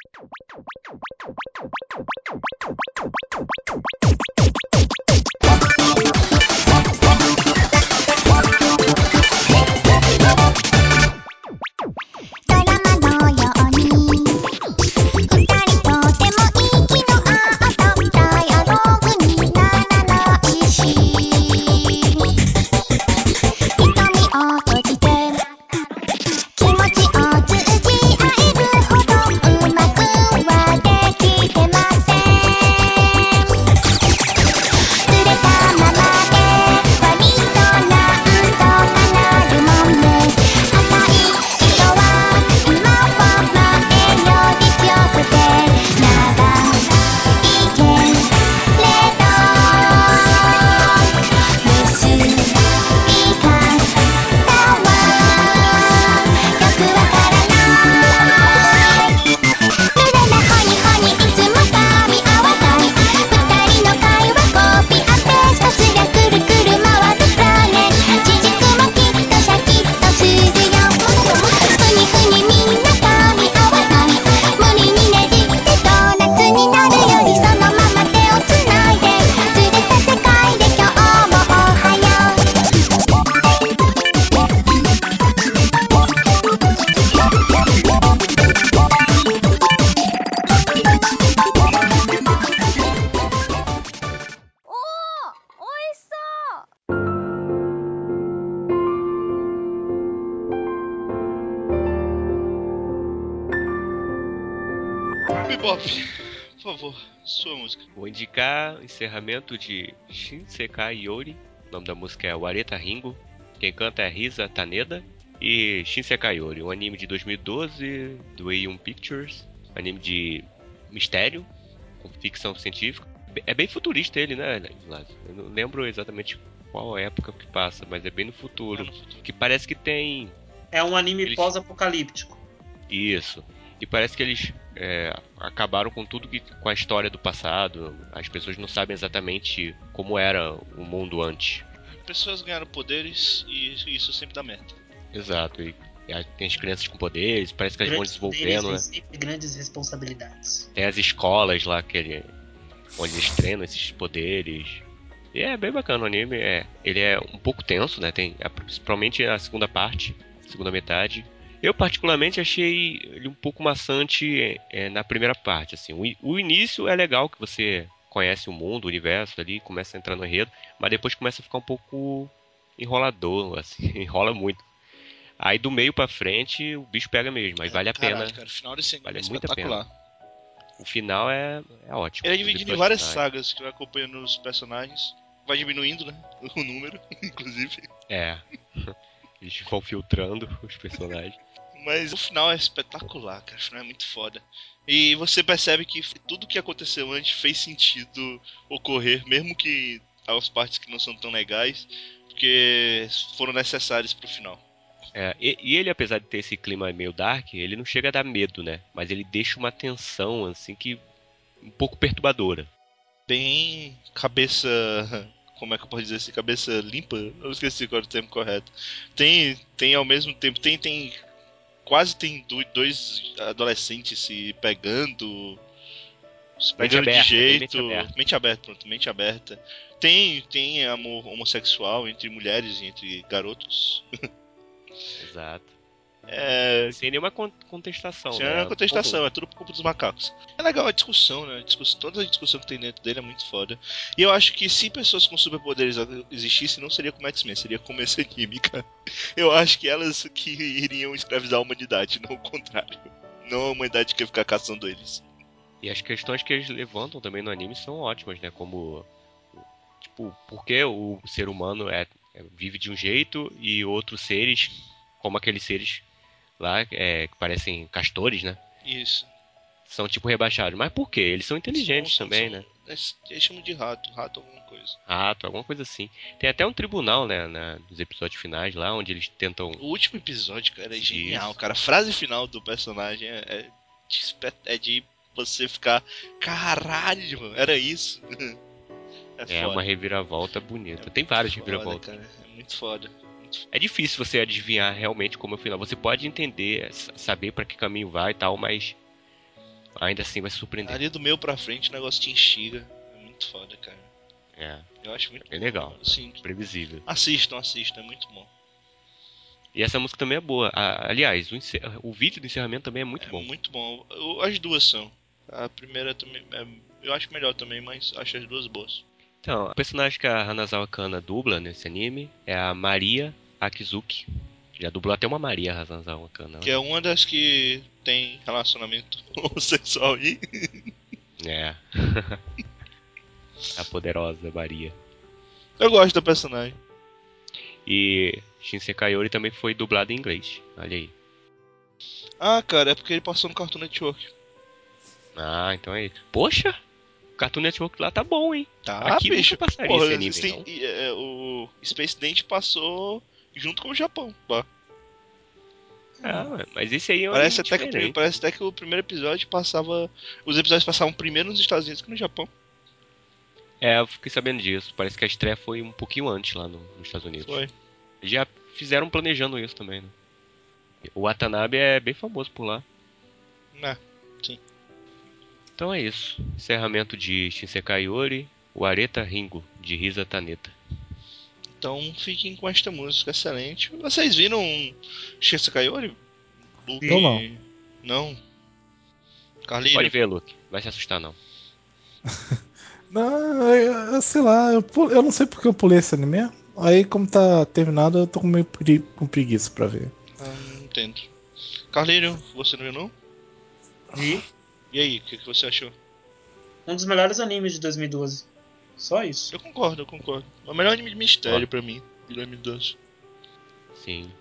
De Shinsekai Yori. O nome da música é Wareta Ringo. Quem canta é Risa Taneda. E Shinsekai Yori, um anime de 2012 do A1 Pictures. Anime de mistério, com ficção científica. É bem futurista ele, né, Lázaro? Eu não lembro exatamente qual época que passa, mas é bem no futuro. Que parece que tem É um anime Eles- pós-apocalíptico. Isso. E parece que eles é, acabaram com tudo que, com a história do passado. As pessoas não sabem exatamente como era o mundo antes. Pessoas ganharam poderes e isso sempre dá merda. Exato. E, e tem as crianças com poderes, parece que elas vão Grandes desenvolvendo, né? poderes sempre grandes responsabilidades. Tem as escolas lá que ele, onde eles treinam esses poderes. E é bem bacana o anime. É, ele é um pouco tenso, né? Tem, principalmente a segunda parte. segunda metade. Eu particularmente achei ele um pouco maçante é, na primeira parte. Assim, o, o início é legal que você conhece o mundo, o universo ali, começa a entrar no enredo, mas depois começa a ficar um pouco enrolador, assim, enrola muito. Aí do meio pra frente o bicho pega mesmo, aí vale a Caralho, pena. Cara, o final desse anime Vale é espetacular. O final é, é ótimo. Ele é dividido em várias sagas que vai acompanhando os personagens. Vai diminuindo, né? O número, inclusive. É. Eles vão filtrando os personagens. Mas o final é espetacular, cara. O final é muito foda. E você percebe que tudo que aconteceu antes fez sentido ocorrer, mesmo que as partes que não são tão legais, porque foram necessárias pro final. É, e, e ele, apesar de ter esse clima meio dark, ele não chega a dar medo, né? Mas ele deixa uma tensão, assim, que. um pouco perturbadora. Bem cabeça. Como é que eu posso dizer assim? Cabeça limpa? Eu esqueci qual é o termo correto. Tem, tem ao mesmo tempo. Tem, tem. Quase tem do- dois adolescentes se pegando. Se pegando aberta, de jeito. mente aberta. mente aberta, pronto, mente aberta. Tem, tem amor homossexual entre mulheres e entre garotos. Exato. É. Sem nenhuma con- contestação. Isso né? é uma contestação, é tudo por culpa dos macacos. É legal a discussão, né? A discuss- toda a discussão que tem dentro dele é muito foda. E eu acho que se pessoas com superpoderes existissem, não seria como X-Men, seria como esse anime, cara. Eu acho que elas que iriam escravizar a humanidade, não o contrário. Não a humanidade que ia ficar caçando eles. E as questões que eles levantam também no anime são ótimas, né? Como. Tipo, por que o ser humano é, é- vive de um jeito e outros seres, como aqueles seres lá, é, que parecem castores, né? Isso. São tipo rebaixados. Mas por quê? Eles são inteligentes São- também, são- né? Eles, eles chamam de rato, rato alguma coisa. Rato, alguma coisa assim. Tem até um tribunal, né? Na, nos episódios finais lá, onde eles tentam. O último episódio, cara, é Isso. genial, cara. A frase final do personagem é, é de, é de você ficar. Caralho, mano, era isso. É, É uma reviravolta bonita. Tem várias Foda, reviravoltas. cara. É muito foda. É difícil você adivinhar realmente como é o final. Você pode entender, saber pra que caminho vai e tal, mas ainda assim vai surpreender. Ali do meio pra frente o negócio te instiga. É muito foda, cara. É, Eu acho muito bem bom, legal. Sim. previsível. Assistam, assistam, é muito bom. E essa música também é boa. A- aliás, o, o vídeo do encerramento também é muito é bom. muito bom. As duas são. A primeira também. é- eu acho melhor também, mas acho as duas boas. Então, a personagem que a Hanazawa Kana dubla nesse anime é a Maria Akizuki. Já dublou até uma Maria Hanazawa Kana. Que é uma das que tem relacionamento homossexual aí. É. a poderosa Maria. Eu gosto da personagem. E Shinsei Kayori também foi dublado em inglês. Olha aí. Ah, cara, é porque ele passou no Cartoon Network. Ah, então é isso. Poxa! O Cartoon Network lá tá bom, hein? Tá, Aqui nunca bicho. passaria Porra, esse anime, tem- é, o Space Dent passou junto com o Japão. Pá. Ah, mas esse aí é um Parece até, que o, diferente. prim- parece até que o primeiro episódio passava. Os episódios passavam primeiro nos Estados Unidos que no Japão. É, eu fiquei sabendo disso. Parece que a estreia foi um pouquinho antes lá no- nos Estados Unidos. Foi. Já fizeram planejando isso também, né? O Watanabe é bem famoso por lá. É. Então é isso. Encerramento de Shinsei Kayori, o Areta Ringo, de Risa Taneta. Então fiquem com esta música excelente. Vocês viram Shinsakayori? Luke? Eu não. Não? Carlinhos? Pode ver, Luke. Vai se assustar, não. Não, eu, eu sei lá, eu, eu não sei porque eu pulei esse anime. Aí, como tá terminado, eu tô com meio pregui- com preguiça pra ver. Ah, não entendo. Carlinhos, você não viu não? Vi. E aí, o que, que você achou? Um dos melhores animes de 2012. Só isso. Eu concordo, eu concordo. É o melhor anime de mistério pra mim, de 2012. Sim.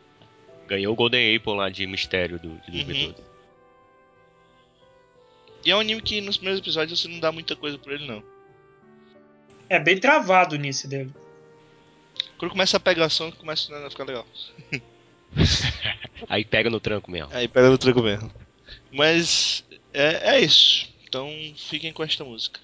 Ganhou o Golden Apple lá de mistério do, de Uhum. 2012. E é um anime que nos primeiros episódios você não dá muita coisa pra ele, não. É bem travado o início dele. Quando começa a pegação, começa a ficar legal. Aí pega no tranco mesmo. Aí pega no tranco mesmo. Mas é, é isso. Então fiquem com esta música.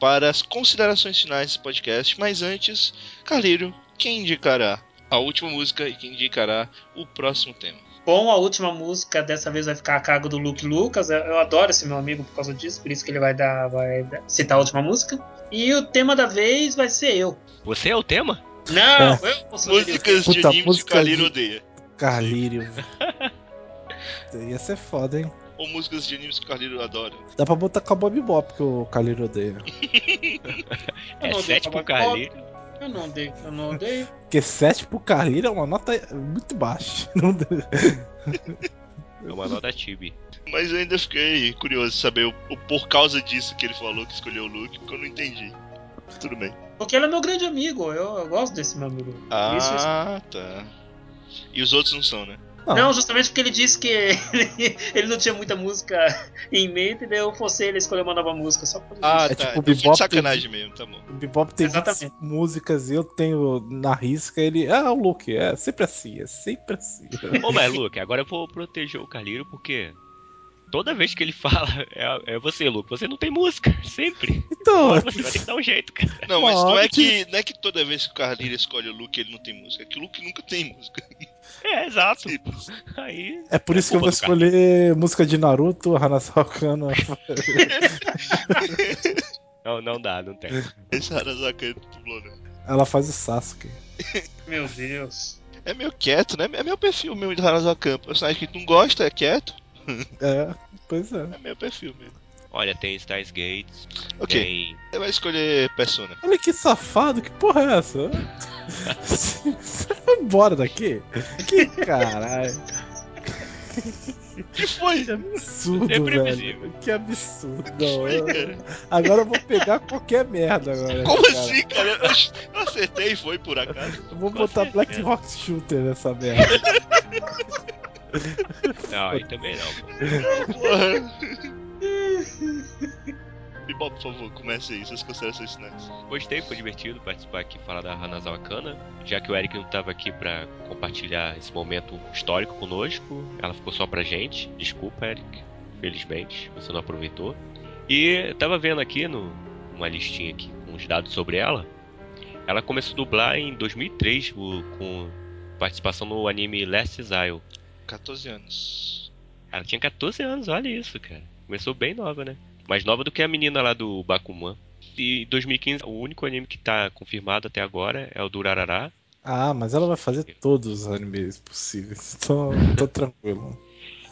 Para as considerações finais desse podcast, mas antes, Carlírio, quem indicará a última música e quem indicará o próximo tema? Bom, a última música dessa vez vai ficar a cargo do Luke Lucas. Eu, adoro esse meu amigo por causa disso, por isso que ele vai dar, vai citar a última música. E o tema da vez vai ser eu. Você é o tema? Não, É. eu. Músicas de Puta, animes que o música Carlírio de- odeia. Carlírio. Ia ser foda, hein? Ou músicas de animes que o Carlírio adora. Dá pra botar Cowboy Bebop, que o Carlírio odeia. É não 7 odeio pro Carlinhos. Eu não odeio, eu não odeio. Porque 7 pro Carlírio é uma nota muito baixa. Não É uma nota Tibi. Mas eu ainda fiquei curioso de saber o, o por causa disso que ele falou que escolheu o Luke, porque eu não entendi. Tudo bem. Porque ele é meu grande amigo, eu, eu gosto desse meu amigo. Ah, isso. tá. E os outros não são, né? Não. Não, justamente porque ele disse que ele, ele não tinha muita música em mente, daí eu forcei ele a escolher uma nova música, só por Ah, É tá. tipo o então Bebop sacanagem mesmo, tá bom. O Bebop tem 20 Exatamente. músicas e eu tenho na risca ele. Ah, o Luke, é sempre assim, é sempre assim. Ô, mas Luke, agora eu vou proteger o Carlírio porque toda vez que ele fala é, é você, Luke. Você não tem música, sempre. Então, Você vai ter que dar um jeito, cara. Não, mas não é que, não é que toda vez que o Carlírio escolhe o Luke ele não tem música. É que o Luke nunca tem música. É, exato. Aí. é por isso que eu vou escolher música de Naruto, Hanasawa Kana. Não, não dá, não tem. Esse Harazaka dublou, né? Ela faz o Sasuke. Meu Deus. É meio quieto, né? É meu perfil mesmo de Harazaka. Personagem que tu não gosta, é quieto. É, pois é. É meu perfil mesmo. Olha, tem Stars Gates, Ok, tem. você vai escolher Persona. Olha que safado, que porra é essa? Você foi embora daqui? Que caralho. que foi? Que absurdo, É velho. Que absurdo. foi, agora eu vou pegar qualquer merda agora. Como cara. assim, cara? Eu, eu acertei, foi por acaso. Eu vou Com botar certeza. Black Rock Shooter nessa merda. Não, aí também não. Porra. Bebop, por favor, comece aí, suas considerações finais. Gostei, foi divertido participar aqui e falar da Hanazawa Kana. Já que o Eric não estava aqui para compartilhar esse momento histórico conosco, ela ficou só pra gente. Desculpa, Eric. Felizmente, você não aproveitou. E eu tava vendo aqui no, uma listinha aqui com os dados sobre ela. Ela começou a dublar em 2003 o- com participação no anime Last Exile. 14 anos. Ela tinha 14 anos, olha isso, cara. Começou bem nova, né? Mais nova do que a menina lá do Bakuman. E em 2015, o único anime que tá confirmado até agora é o do Urarara. Ah, mas ela vai fazer todos os animes possíveis. Tô, tô tranquilo.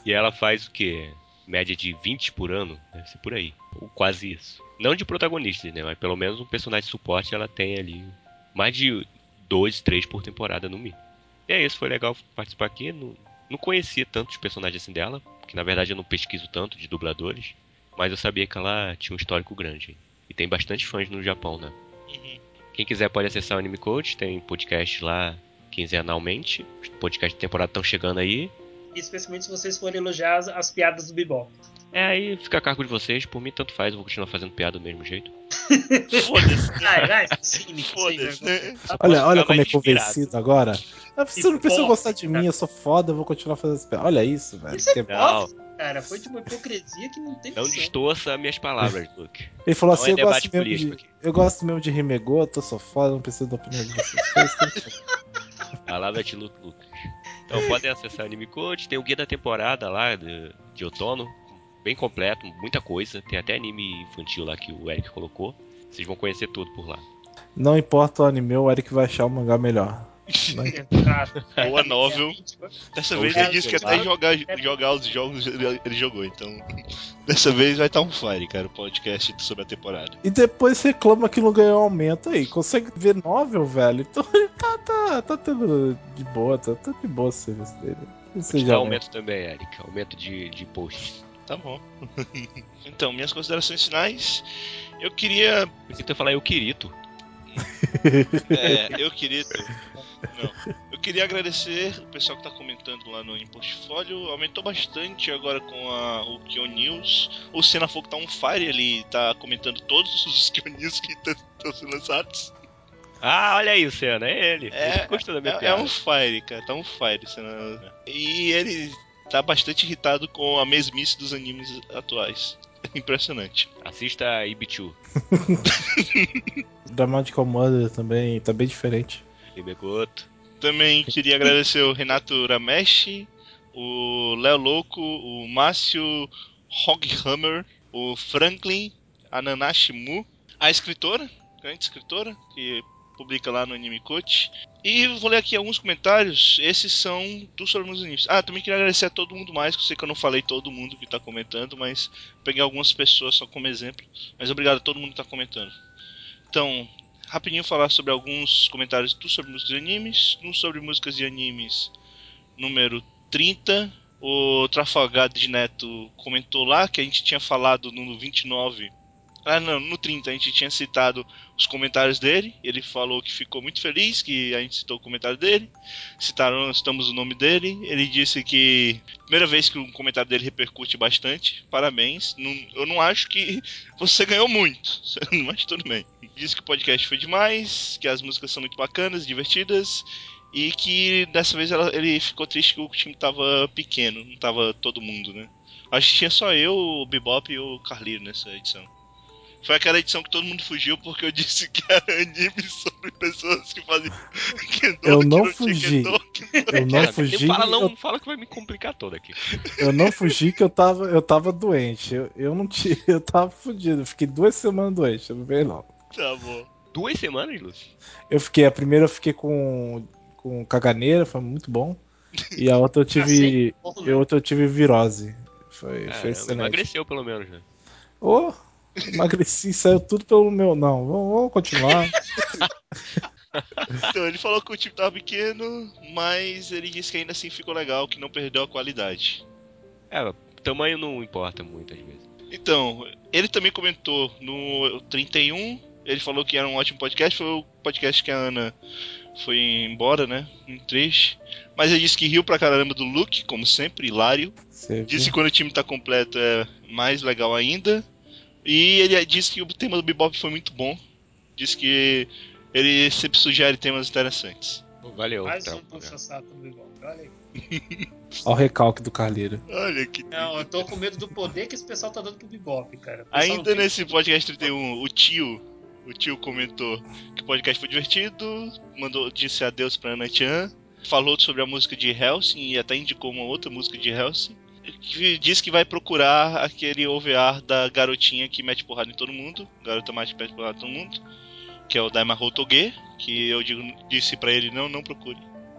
E ela faz o quê? Média de 20 por ano? Deve ser por aí. Ou quase isso. Não de protagonistas, né? Mas pelo menos um personagem de suporte ela tem ali. Mais de 2, 3 por temporada no mínimo. E é isso, foi legal participar aqui. Não, não conhecia tantos personagens assim dela. Que na verdade eu não pesquiso tanto de dubladores. Mas eu sabia que ela tinha um histórico grande. E tem bastante fãs no Japão, né? Uhum. Quem quiser pode acessar o Anime Coach, tem podcast lá quinzenalmente. Os podcasts de temporada estão chegando aí. Especialmente se vocês forem elogiar as, as piadas do Bebop. É, aí fica a cargo de vocês. Por mim, tanto faz, eu vou continuar fazendo piada do mesmo jeito. Foda-se. Foda-se, né? Olha, olha como é convencido agora. Você não precisa gostar de mim, eu sou foda, eu vou continuar fazendo esse pé. Olha isso, velho. Isso é hipócrita, cara. Foi de uma hipocrisia que não tem Não distorça minhas palavras, Luke. Ele falou Não assim: é eu, gosto mesmo de, aqui. eu gosto mesmo de Rimegoto, eu sou foda, não preciso da opinião de vocês. Palavra de Luke Lucas. Então podem acessar Anime Code, tem o guia da temporada lá de, de outono, bem completo, muita coisa. Tem até anime infantil lá que o Eric colocou. Vocês vão conhecer tudo por lá. Não importa o anime, o Eric vai achar o mangá melhor. Exato. Ou a novel. Dessa vez ele disse que até jogar, jogar os jogos ele, jogou, então. Dessa vez vai estar um fire, cara, o podcast sobre a temporada. E depois reclama que não ganhou aumento aí. Consegue ver novel, velho? Então ele tá, tá, tá tendo de boa, tá, tá de boa o serviço dele. Seja dar aumento. aumento também, Eric. Aumento de, de posts. Tá bom. então, minhas considerações finais. Eu queria. Pensei que tu ia falar eu quirito. É, eu queria. Não. Eu queria agradecer o pessoal que tá comentando lá no em Portfólio. Aumentou bastante agora com a, o Kion News. O Senafogo tá on fire, ele tá comentando todos os Kion News que estão sendo lançados. Ah, olha aí, Luciano, é ele. É, ele É, é um fire, cara, tá um fire. Sena- E ele tá bastante irritado com a mesmice dos animes atuais. Impressionante. Assista Ibichu. Dramatical Mother também tá bem diferente. Ibegoto. Também queria agradecer o Renato Ramesh, o Léo Louco, o Márcio Hoghammer, o Franklin, a Nanashi Mu, a escritora, grande escritora, que publica lá no Anime Coach. E vou ler aqui alguns comentários, esses são do Sobre os Animes. Ah, também queria agradecer a todo mundo mais, que eu sei que eu não falei todo mundo que tá comentando, mas peguei algumas pessoas só como exemplo. Mas obrigado a todo mundo que tá comentando. Então, rapidinho falar sobre alguns comentários do sobre músicas de animes. No sobre músicas de animes, número 30. O Trafalgar de Neto comentou lá que a gente tinha falado no 29. Ah, não, no 30 a gente tinha citado os comentários dele. Ele falou que ficou muito feliz que a gente citou o comentário dele. Citaram, citamos o nome dele. Ele disse que primeira vez que um comentário dele repercute bastante. Parabéns. Não- eu não acho que você ganhou muito, mas tudo bem. Disse que o podcast foi demais, que as músicas são muito bacanas, divertidas, e que dessa vez ela- ele ficou triste que o time tava pequeno, não tava todo mundo, né? Acho que tinha só eu, o Bebop e o Carlinho nessa edição. Foi aquela edição que todo mundo fugiu porque eu disse que era anime sobre pessoas que faziam Kendo, Eu não fugi. Kendo, que Eu não Cara, fugi. Fala, não, eu, fala que vai me complicar todo aqui. eu não fugi que eu tava, eu tava doente. Eu, eu não tinha. Eu tava fudido. Eu fiquei duas semanas doente. Não veio não. Tá bom. Duas semanas, Lúcio? Eu fiquei, a primeira eu fiquei com, com caganeira, foi muito bom. E a outra eu tive. Bom, né? E a outra eu tive virose. Foi, foi Caramba, excelente. emagreceu pelo menos, né? Ô, emagreci, saiu tudo pelo meu. Não, vamos, vamos continuar. Então, ele falou que o time tava pequeno, mas ele disse que ainda assim ficou legal, que não perdeu a qualidade. É, tamanho não importa muito às vezes. Então, ele também comentou no 31, ele falou que era um ótimo podcast, foi o podcast que a Ana foi embora, né? Triste. Mas ele disse que riu pra caramba do Luke, como sempre, hilário. Você Disse que quando o time tá completo é mais legal ainda. E ele disse que o tema do Bebop foi muito bom. Disse que ele sempre sugere temas interessantes. Valeu, Mais um trampo, né? puxa-saco do Bigode. Olha aí. Olha o recalque do Carleiro. Olha que Não, eu tô com medo do poder que esse pessoal tá dando pro Bebop, cara. Ainda tem- nesse podcast 31, o tio, o tio comentou que o podcast foi divertido, mandou disse adeus pra Ana Chan, falou sobre a música de Helsing e até indicou uma outra música de Helsing. Que disse que vai procurar aquele OVA da garotinha que mete porrada em todo mundo, garota mais que mete porrada em todo mundo, que é o Daima Hotoge, que eu digo, disse pra ele não, não procure.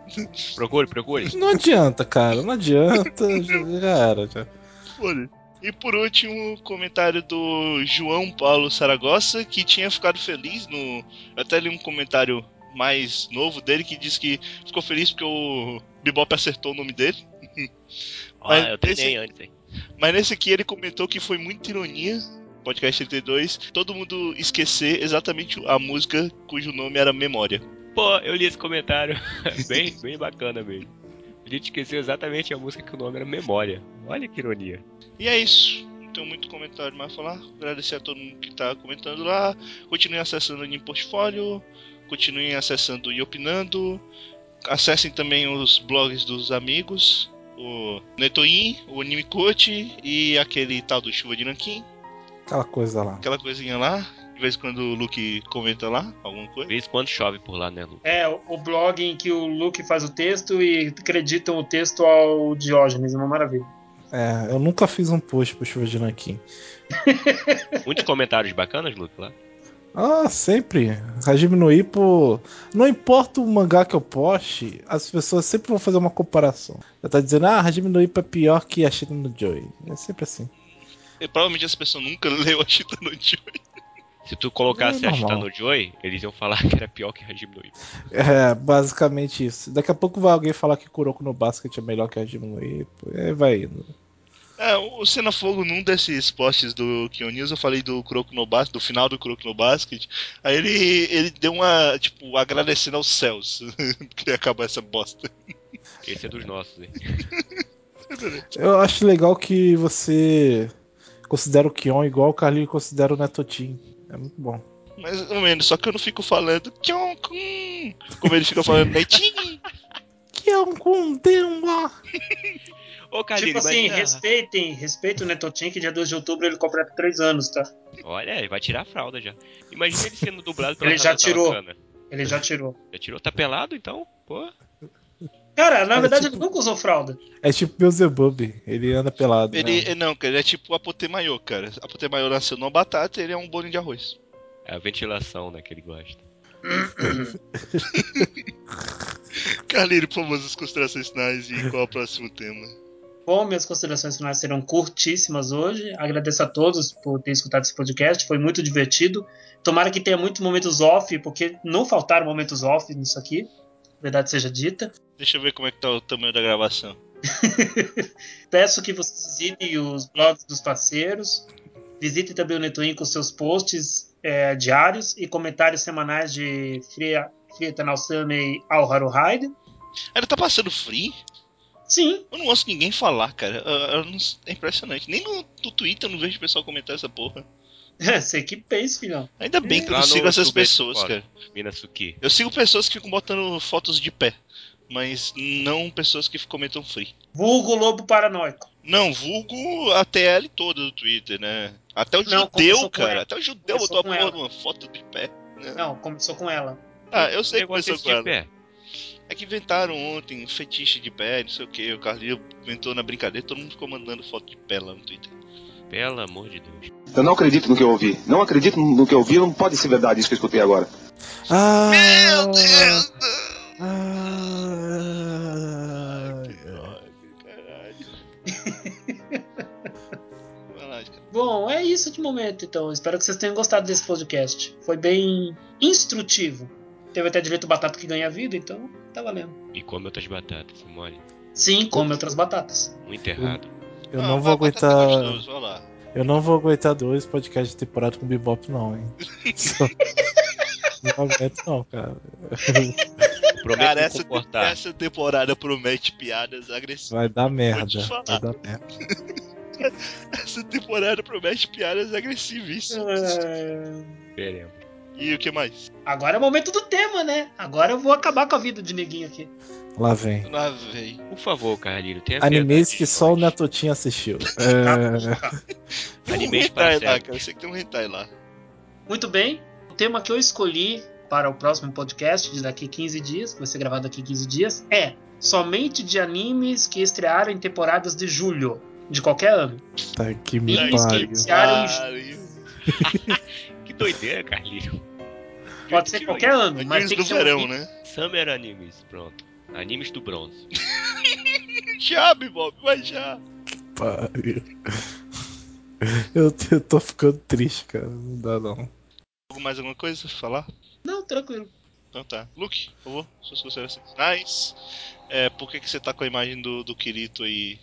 Procure, procure. Não adianta, cara, não adianta. já, era. Já. E por último, comentário do João Paulo Saragossa, que tinha ficado feliz no. Eu até li um comentário mais novo dele que disse que ficou feliz porque o Bebop acertou o nome dele. Ah, Mas eu treinei esse- antes, hein? Mas nesse aqui ele comentou que foi muita ironia, podcast 32, todo mundo esquecer exatamente a música cujo nome era Memória. Pô, eu li esse comentário. bem, bem bacana mesmo. A gente esqueceu exatamente a música que o nome era Memória. Olha que ironia. E é isso. Não tenho muito comentário mais a falar. Agradecer a todo mundo que tá comentando lá. Continuem acessando o Anime Portfólio. Continuem acessando e opinando. Acessem também os blogs dos amigos. O Netoin, o Anime Coach e aquele tal do Chuva de Nanquim. Aquela coisa lá. Aquela coisinha lá. De vez em quando o Luke comenta lá alguma De coisa. vez em quando chove por lá, né, Lu? É, o blog em que o Luke faz o texto e acreditam o texto ao Diógenes, é uma maravilha. É, eu nunca fiz um post pro Chuva de Nanquim. Muitos comentários bacanas, Luke, lá. Ah, sempre. Hajime no Ippo. Não importa o mangá que eu poste, as pessoas sempre vão fazer uma comparação. Ela tá dizendo, ah, Hajime no Ippo é pior que a Shina no Joy. É sempre assim. E provavelmente essa pessoa nunca leu a Chita no Joy. Se tu colocasse É a normal. no Joy, eles iam falar que era pior que Hajime no Ippo. É, basicamente isso. Daqui a pouco vai alguém falar que Kuroko no Basket é melhor que Hajime no Ippo. E aí vai indo. É, o Cena Fogo, num desses posts do Kion News, eu falei do Kuroko no Basket, do final do Kuroko no Basket. Aí ele, ele deu uma, tipo, agradecendo aos céus que ia acabar essa bosta. Esse é dos nossos, hein? Eu acho legal que você considera o Kion igual o Carlinho considera o Netotin. É muito bom. Mais ou menos, só que eu não fico falando Kyonkun, como ele fica falando Netin. Kion com Denwa. Ô, Carlinhos, tipo assim, imagina- respeitem, respeitem o Netotin, que dia 2 de outubro ele completa 3 anos, tá? Olha, ele vai tirar a fralda já. Imagina ele sendo dublado pela Ele já tirou. Bacana. Ele já tirou. Já tirou? Tá pelado, então? Pô. Cara, na É, verdade tipo- ele nunca usou fralda. É tipo Beelzebub. Ele anda pelado. Ele, né? não, cara, ele é tipo o Apotemayo, cara. Apotemayo nasceu numa batata ele é um bolinho de arroz. É a ventilação, né, que ele gosta. Carlinho, por favor, as considerações finais e qual é o próximo tema? Bom, minhas considerações finais serão curtíssimas hoje. Agradeço a todos por ter escutado esse podcast, foi muito divertido. Tomara que tenha muitos momentos off, porque não faltaram momentos off nisso aqui, verdade seja dita. Deixa eu ver como é que tá o tamanho da gravação. Peço que vocês visitem os blogs dos parceiros, visitem também o Netwin com seus posts é, diários e comentários semanais de Fria Tenal e ao Haruhide. Ele tá passando free? Sim, Eu não ouço ninguém falar, cara. Eu- eu não- é impressionante. Nem no, no Twitter eu não vejo o pessoal comentar essa porra. você que pensa, filhão. Ainda bem que eu não sigo essas YouTube, pessoas, fora. cara. Minasuki. Eu sigo pessoas que ficam botando fotos de pé. Mas não pessoas que comentam free. Vulgo Lobo Paranoico. Não, vulgo a TL toda do Twitter, né? Até o Não, judeu, cara. Até o judeu Começou botou a porra de uma foto de pé. né? Não, começou com ela. Ah, eu sei que começou com de ela. pé. É que inventaram ontem um fetiche de pé, não sei o que. O Carlinho inventou na brincadeira, todo mundo ficou mandando foto de pé lá no Twitter. Pelo amor de Deus. Eu não acredito no que eu ouvi. Não acredito no que eu ouvi. Não pode ser verdade isso que eu escutei agora. Ah, Meu Deus! Ah, Caralho. Vai lá, cara. Bom, é isso de momento, então. Espero que vocês tenham gostado desse podcast. Foi bem instrutivo. Teve até direito batata que ganha vida, então tá valendo. E come outras batatas, mole. Sim, come outras batatas. Muito errado. eu Ah, não vou batata é aguentar. gostoso, olha lá. Eu não vou aguentar dois podcasts de temporada com Bebop, não, hein? Só- Não aguento, não, cara. Cara, essa, essa temporada promete piadas agressivas. Vai dar merda. te falar. Vai dar merda. Essa temporada promete piadas agressivíssimas. É, Veremos. E o que mais? Agora é o momento do tema, né? Agora eu vou acabar com a vida de neguinho aqui. Lá vem. Lá vem. Por favor, Carlinho, tenha Animes que só o nós. Netotinho assistiu. É... Tem um Animes para lá, cara. Eu sei que tem um hentai lá. Muito bem. O tema que eu escolhi para o próximo podcast de daqui 15 dias, que vai ser gravado daqui 15 dias, é somente de animes que estrearam em temporadas de julho de qualquer ano. Tá que me Animes que pariu. iniciaram em Pariu. Que doideira, Carlinho. Pode ser qualquer ano, mas Animes tem do que ser um verão, anime- né? Summer Animes, pronto. Animes do bronze. Já, Bob, vai já. pariu. Eu, eu tô ficando triste, cara. Não dá não. Algo mais alguma coisa pra falar? Não, tranquilo. Então tá. Luke, por favor, suas considerações finais. É, por que, que você tá com a imagem do, do Kirito aí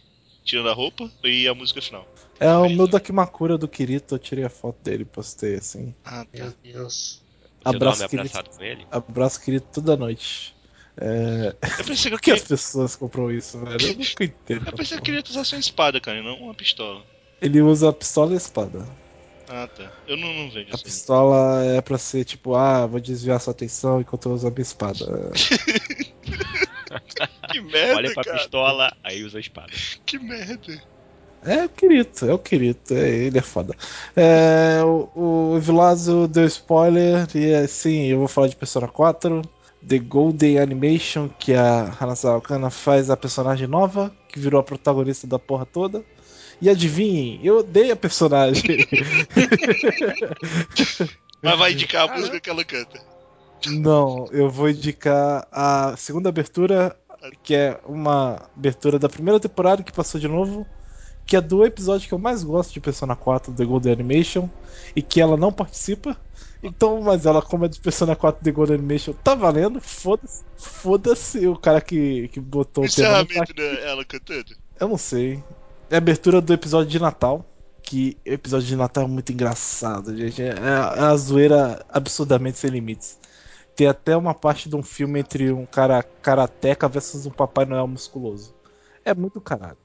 tirando a roupa e a música final? É o meu Dakimakura do Kirito, eu tirei a foto dele e postei assim. Ah, tá. Meu Deus. Abraço, abraçado com ele? Abraço, Kirito, toda noite. É... Eu pensei que eu Por que as queria. pessoas compram isso, velho? Eu nunca entendo. Eu pensei que eu queria usar sua espada, cara, e não uma pistola. Ele usa a pistola e a espada. Ah, tá. Eu não, não vejo A isso. aí. pistola é pra ser tipo, ah, vou desviar sua atenção enquanto eu uso a minha espada. Que merda, Olha pra cara. pistola, aí usa a espada. Que merda. É o Kirito, é o Kirito, é, ele é foda. É, o, o Vilazzo deu spoiler, e assim, eu vou falar de Persona 4, The Golden Animation, que a Hanasawa Kana faz a personagem nova, que virou a protagonista da porra toda. E adivinhem, eu odeio a personagem. Mas vai indicar a música que ela canta. Não, eu vou indicar a segunda abertura, que é uma abertura da primeira temporada que passou de novo, que é do episódio que eu mais gosto de Persona 4 The Golden Animation, e que ela não participa. Então, mas ela, como é de Persona 4 The Golden Animation, tá valendo, foda-se. Foda-se o cara que, que botou O tema. encerramento dela cantando. eu não sei. É a abertura do episódio de Natal. Que episódio de Natal é muito engraçado, gente. É, é a zoeira absurdamente sem limites. Tem até uma parte de um filme entre um cara karateca versus um Papai Noel musculoso. É muito caralho.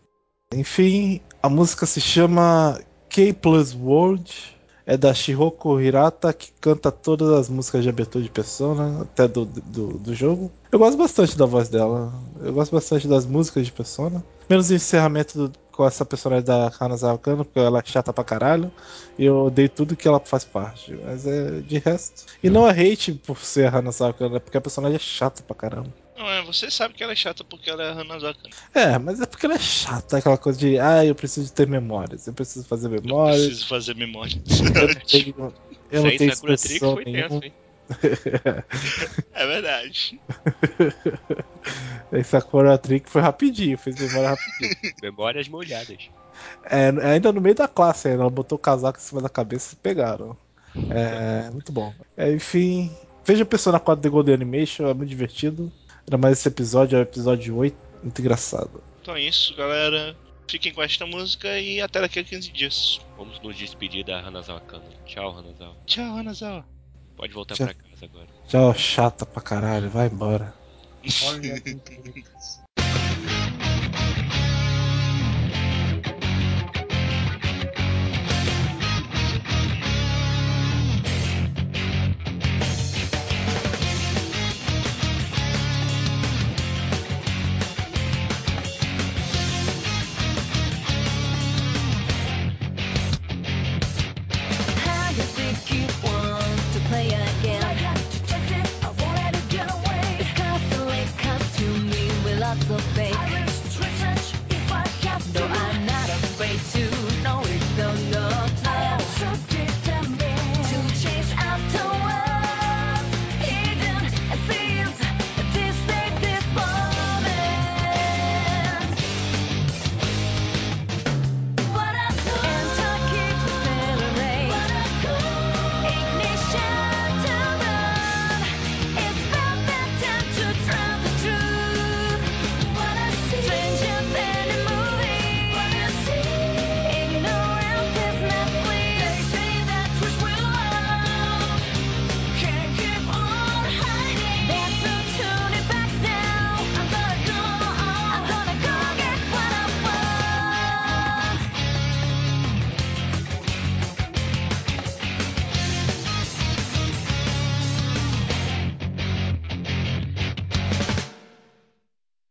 Enfim, a música se chama K Plus World. É da Shihoko Hirata, que canta todas as músicas de abertura de Persona, até do, do, do jogo. Eu gosto bastante da voz dela. Eu gosto bastante das músicas de Persona. Menos o encerramento do- com essa personagem da Hanazawa Kano, porque ela é chata pra caralho. E eu odeio tudo que ela faz parte. Mas é de resto. E não é hate por ser a Hanazawa Kano, é porque a personagem é chata pra caramba. Não, é, você sabe que ela é chata porque ela é Hanazaka. É, mas é porque ela é chata, aquela coisa de, ah, eu preciso ter memórias, eu preciso fazer Eu memórias. preciso fazer memória. Eu não tenho, eu não tenho expressão foi nenhuma. tenso, hein? É verdade. Sakura Trick foi rapidinho, fez memória rapidinho. Memórias molhadas. É, ainda no meio da classe, ainda, ela botou o casaco em cima da cabeça e pegaram. É, muito bom. É, enfim, veja Persona 4 The Golden Animation, é muito divertido. Ainda mais esse episódio, é o episódio 8, muito engraçado. Então é isso, galera. Fiquem com esta música e até daqui a 15 dias. Vamos nos despedir da Hanazawa Kano. Tchau, Hanazawa. Tchau, Hanazawa. Pode voltar Tchau. pra casa agora. Tchau, chata pra caralho, vai embora. Olha. will fake. Though I'm not afraid to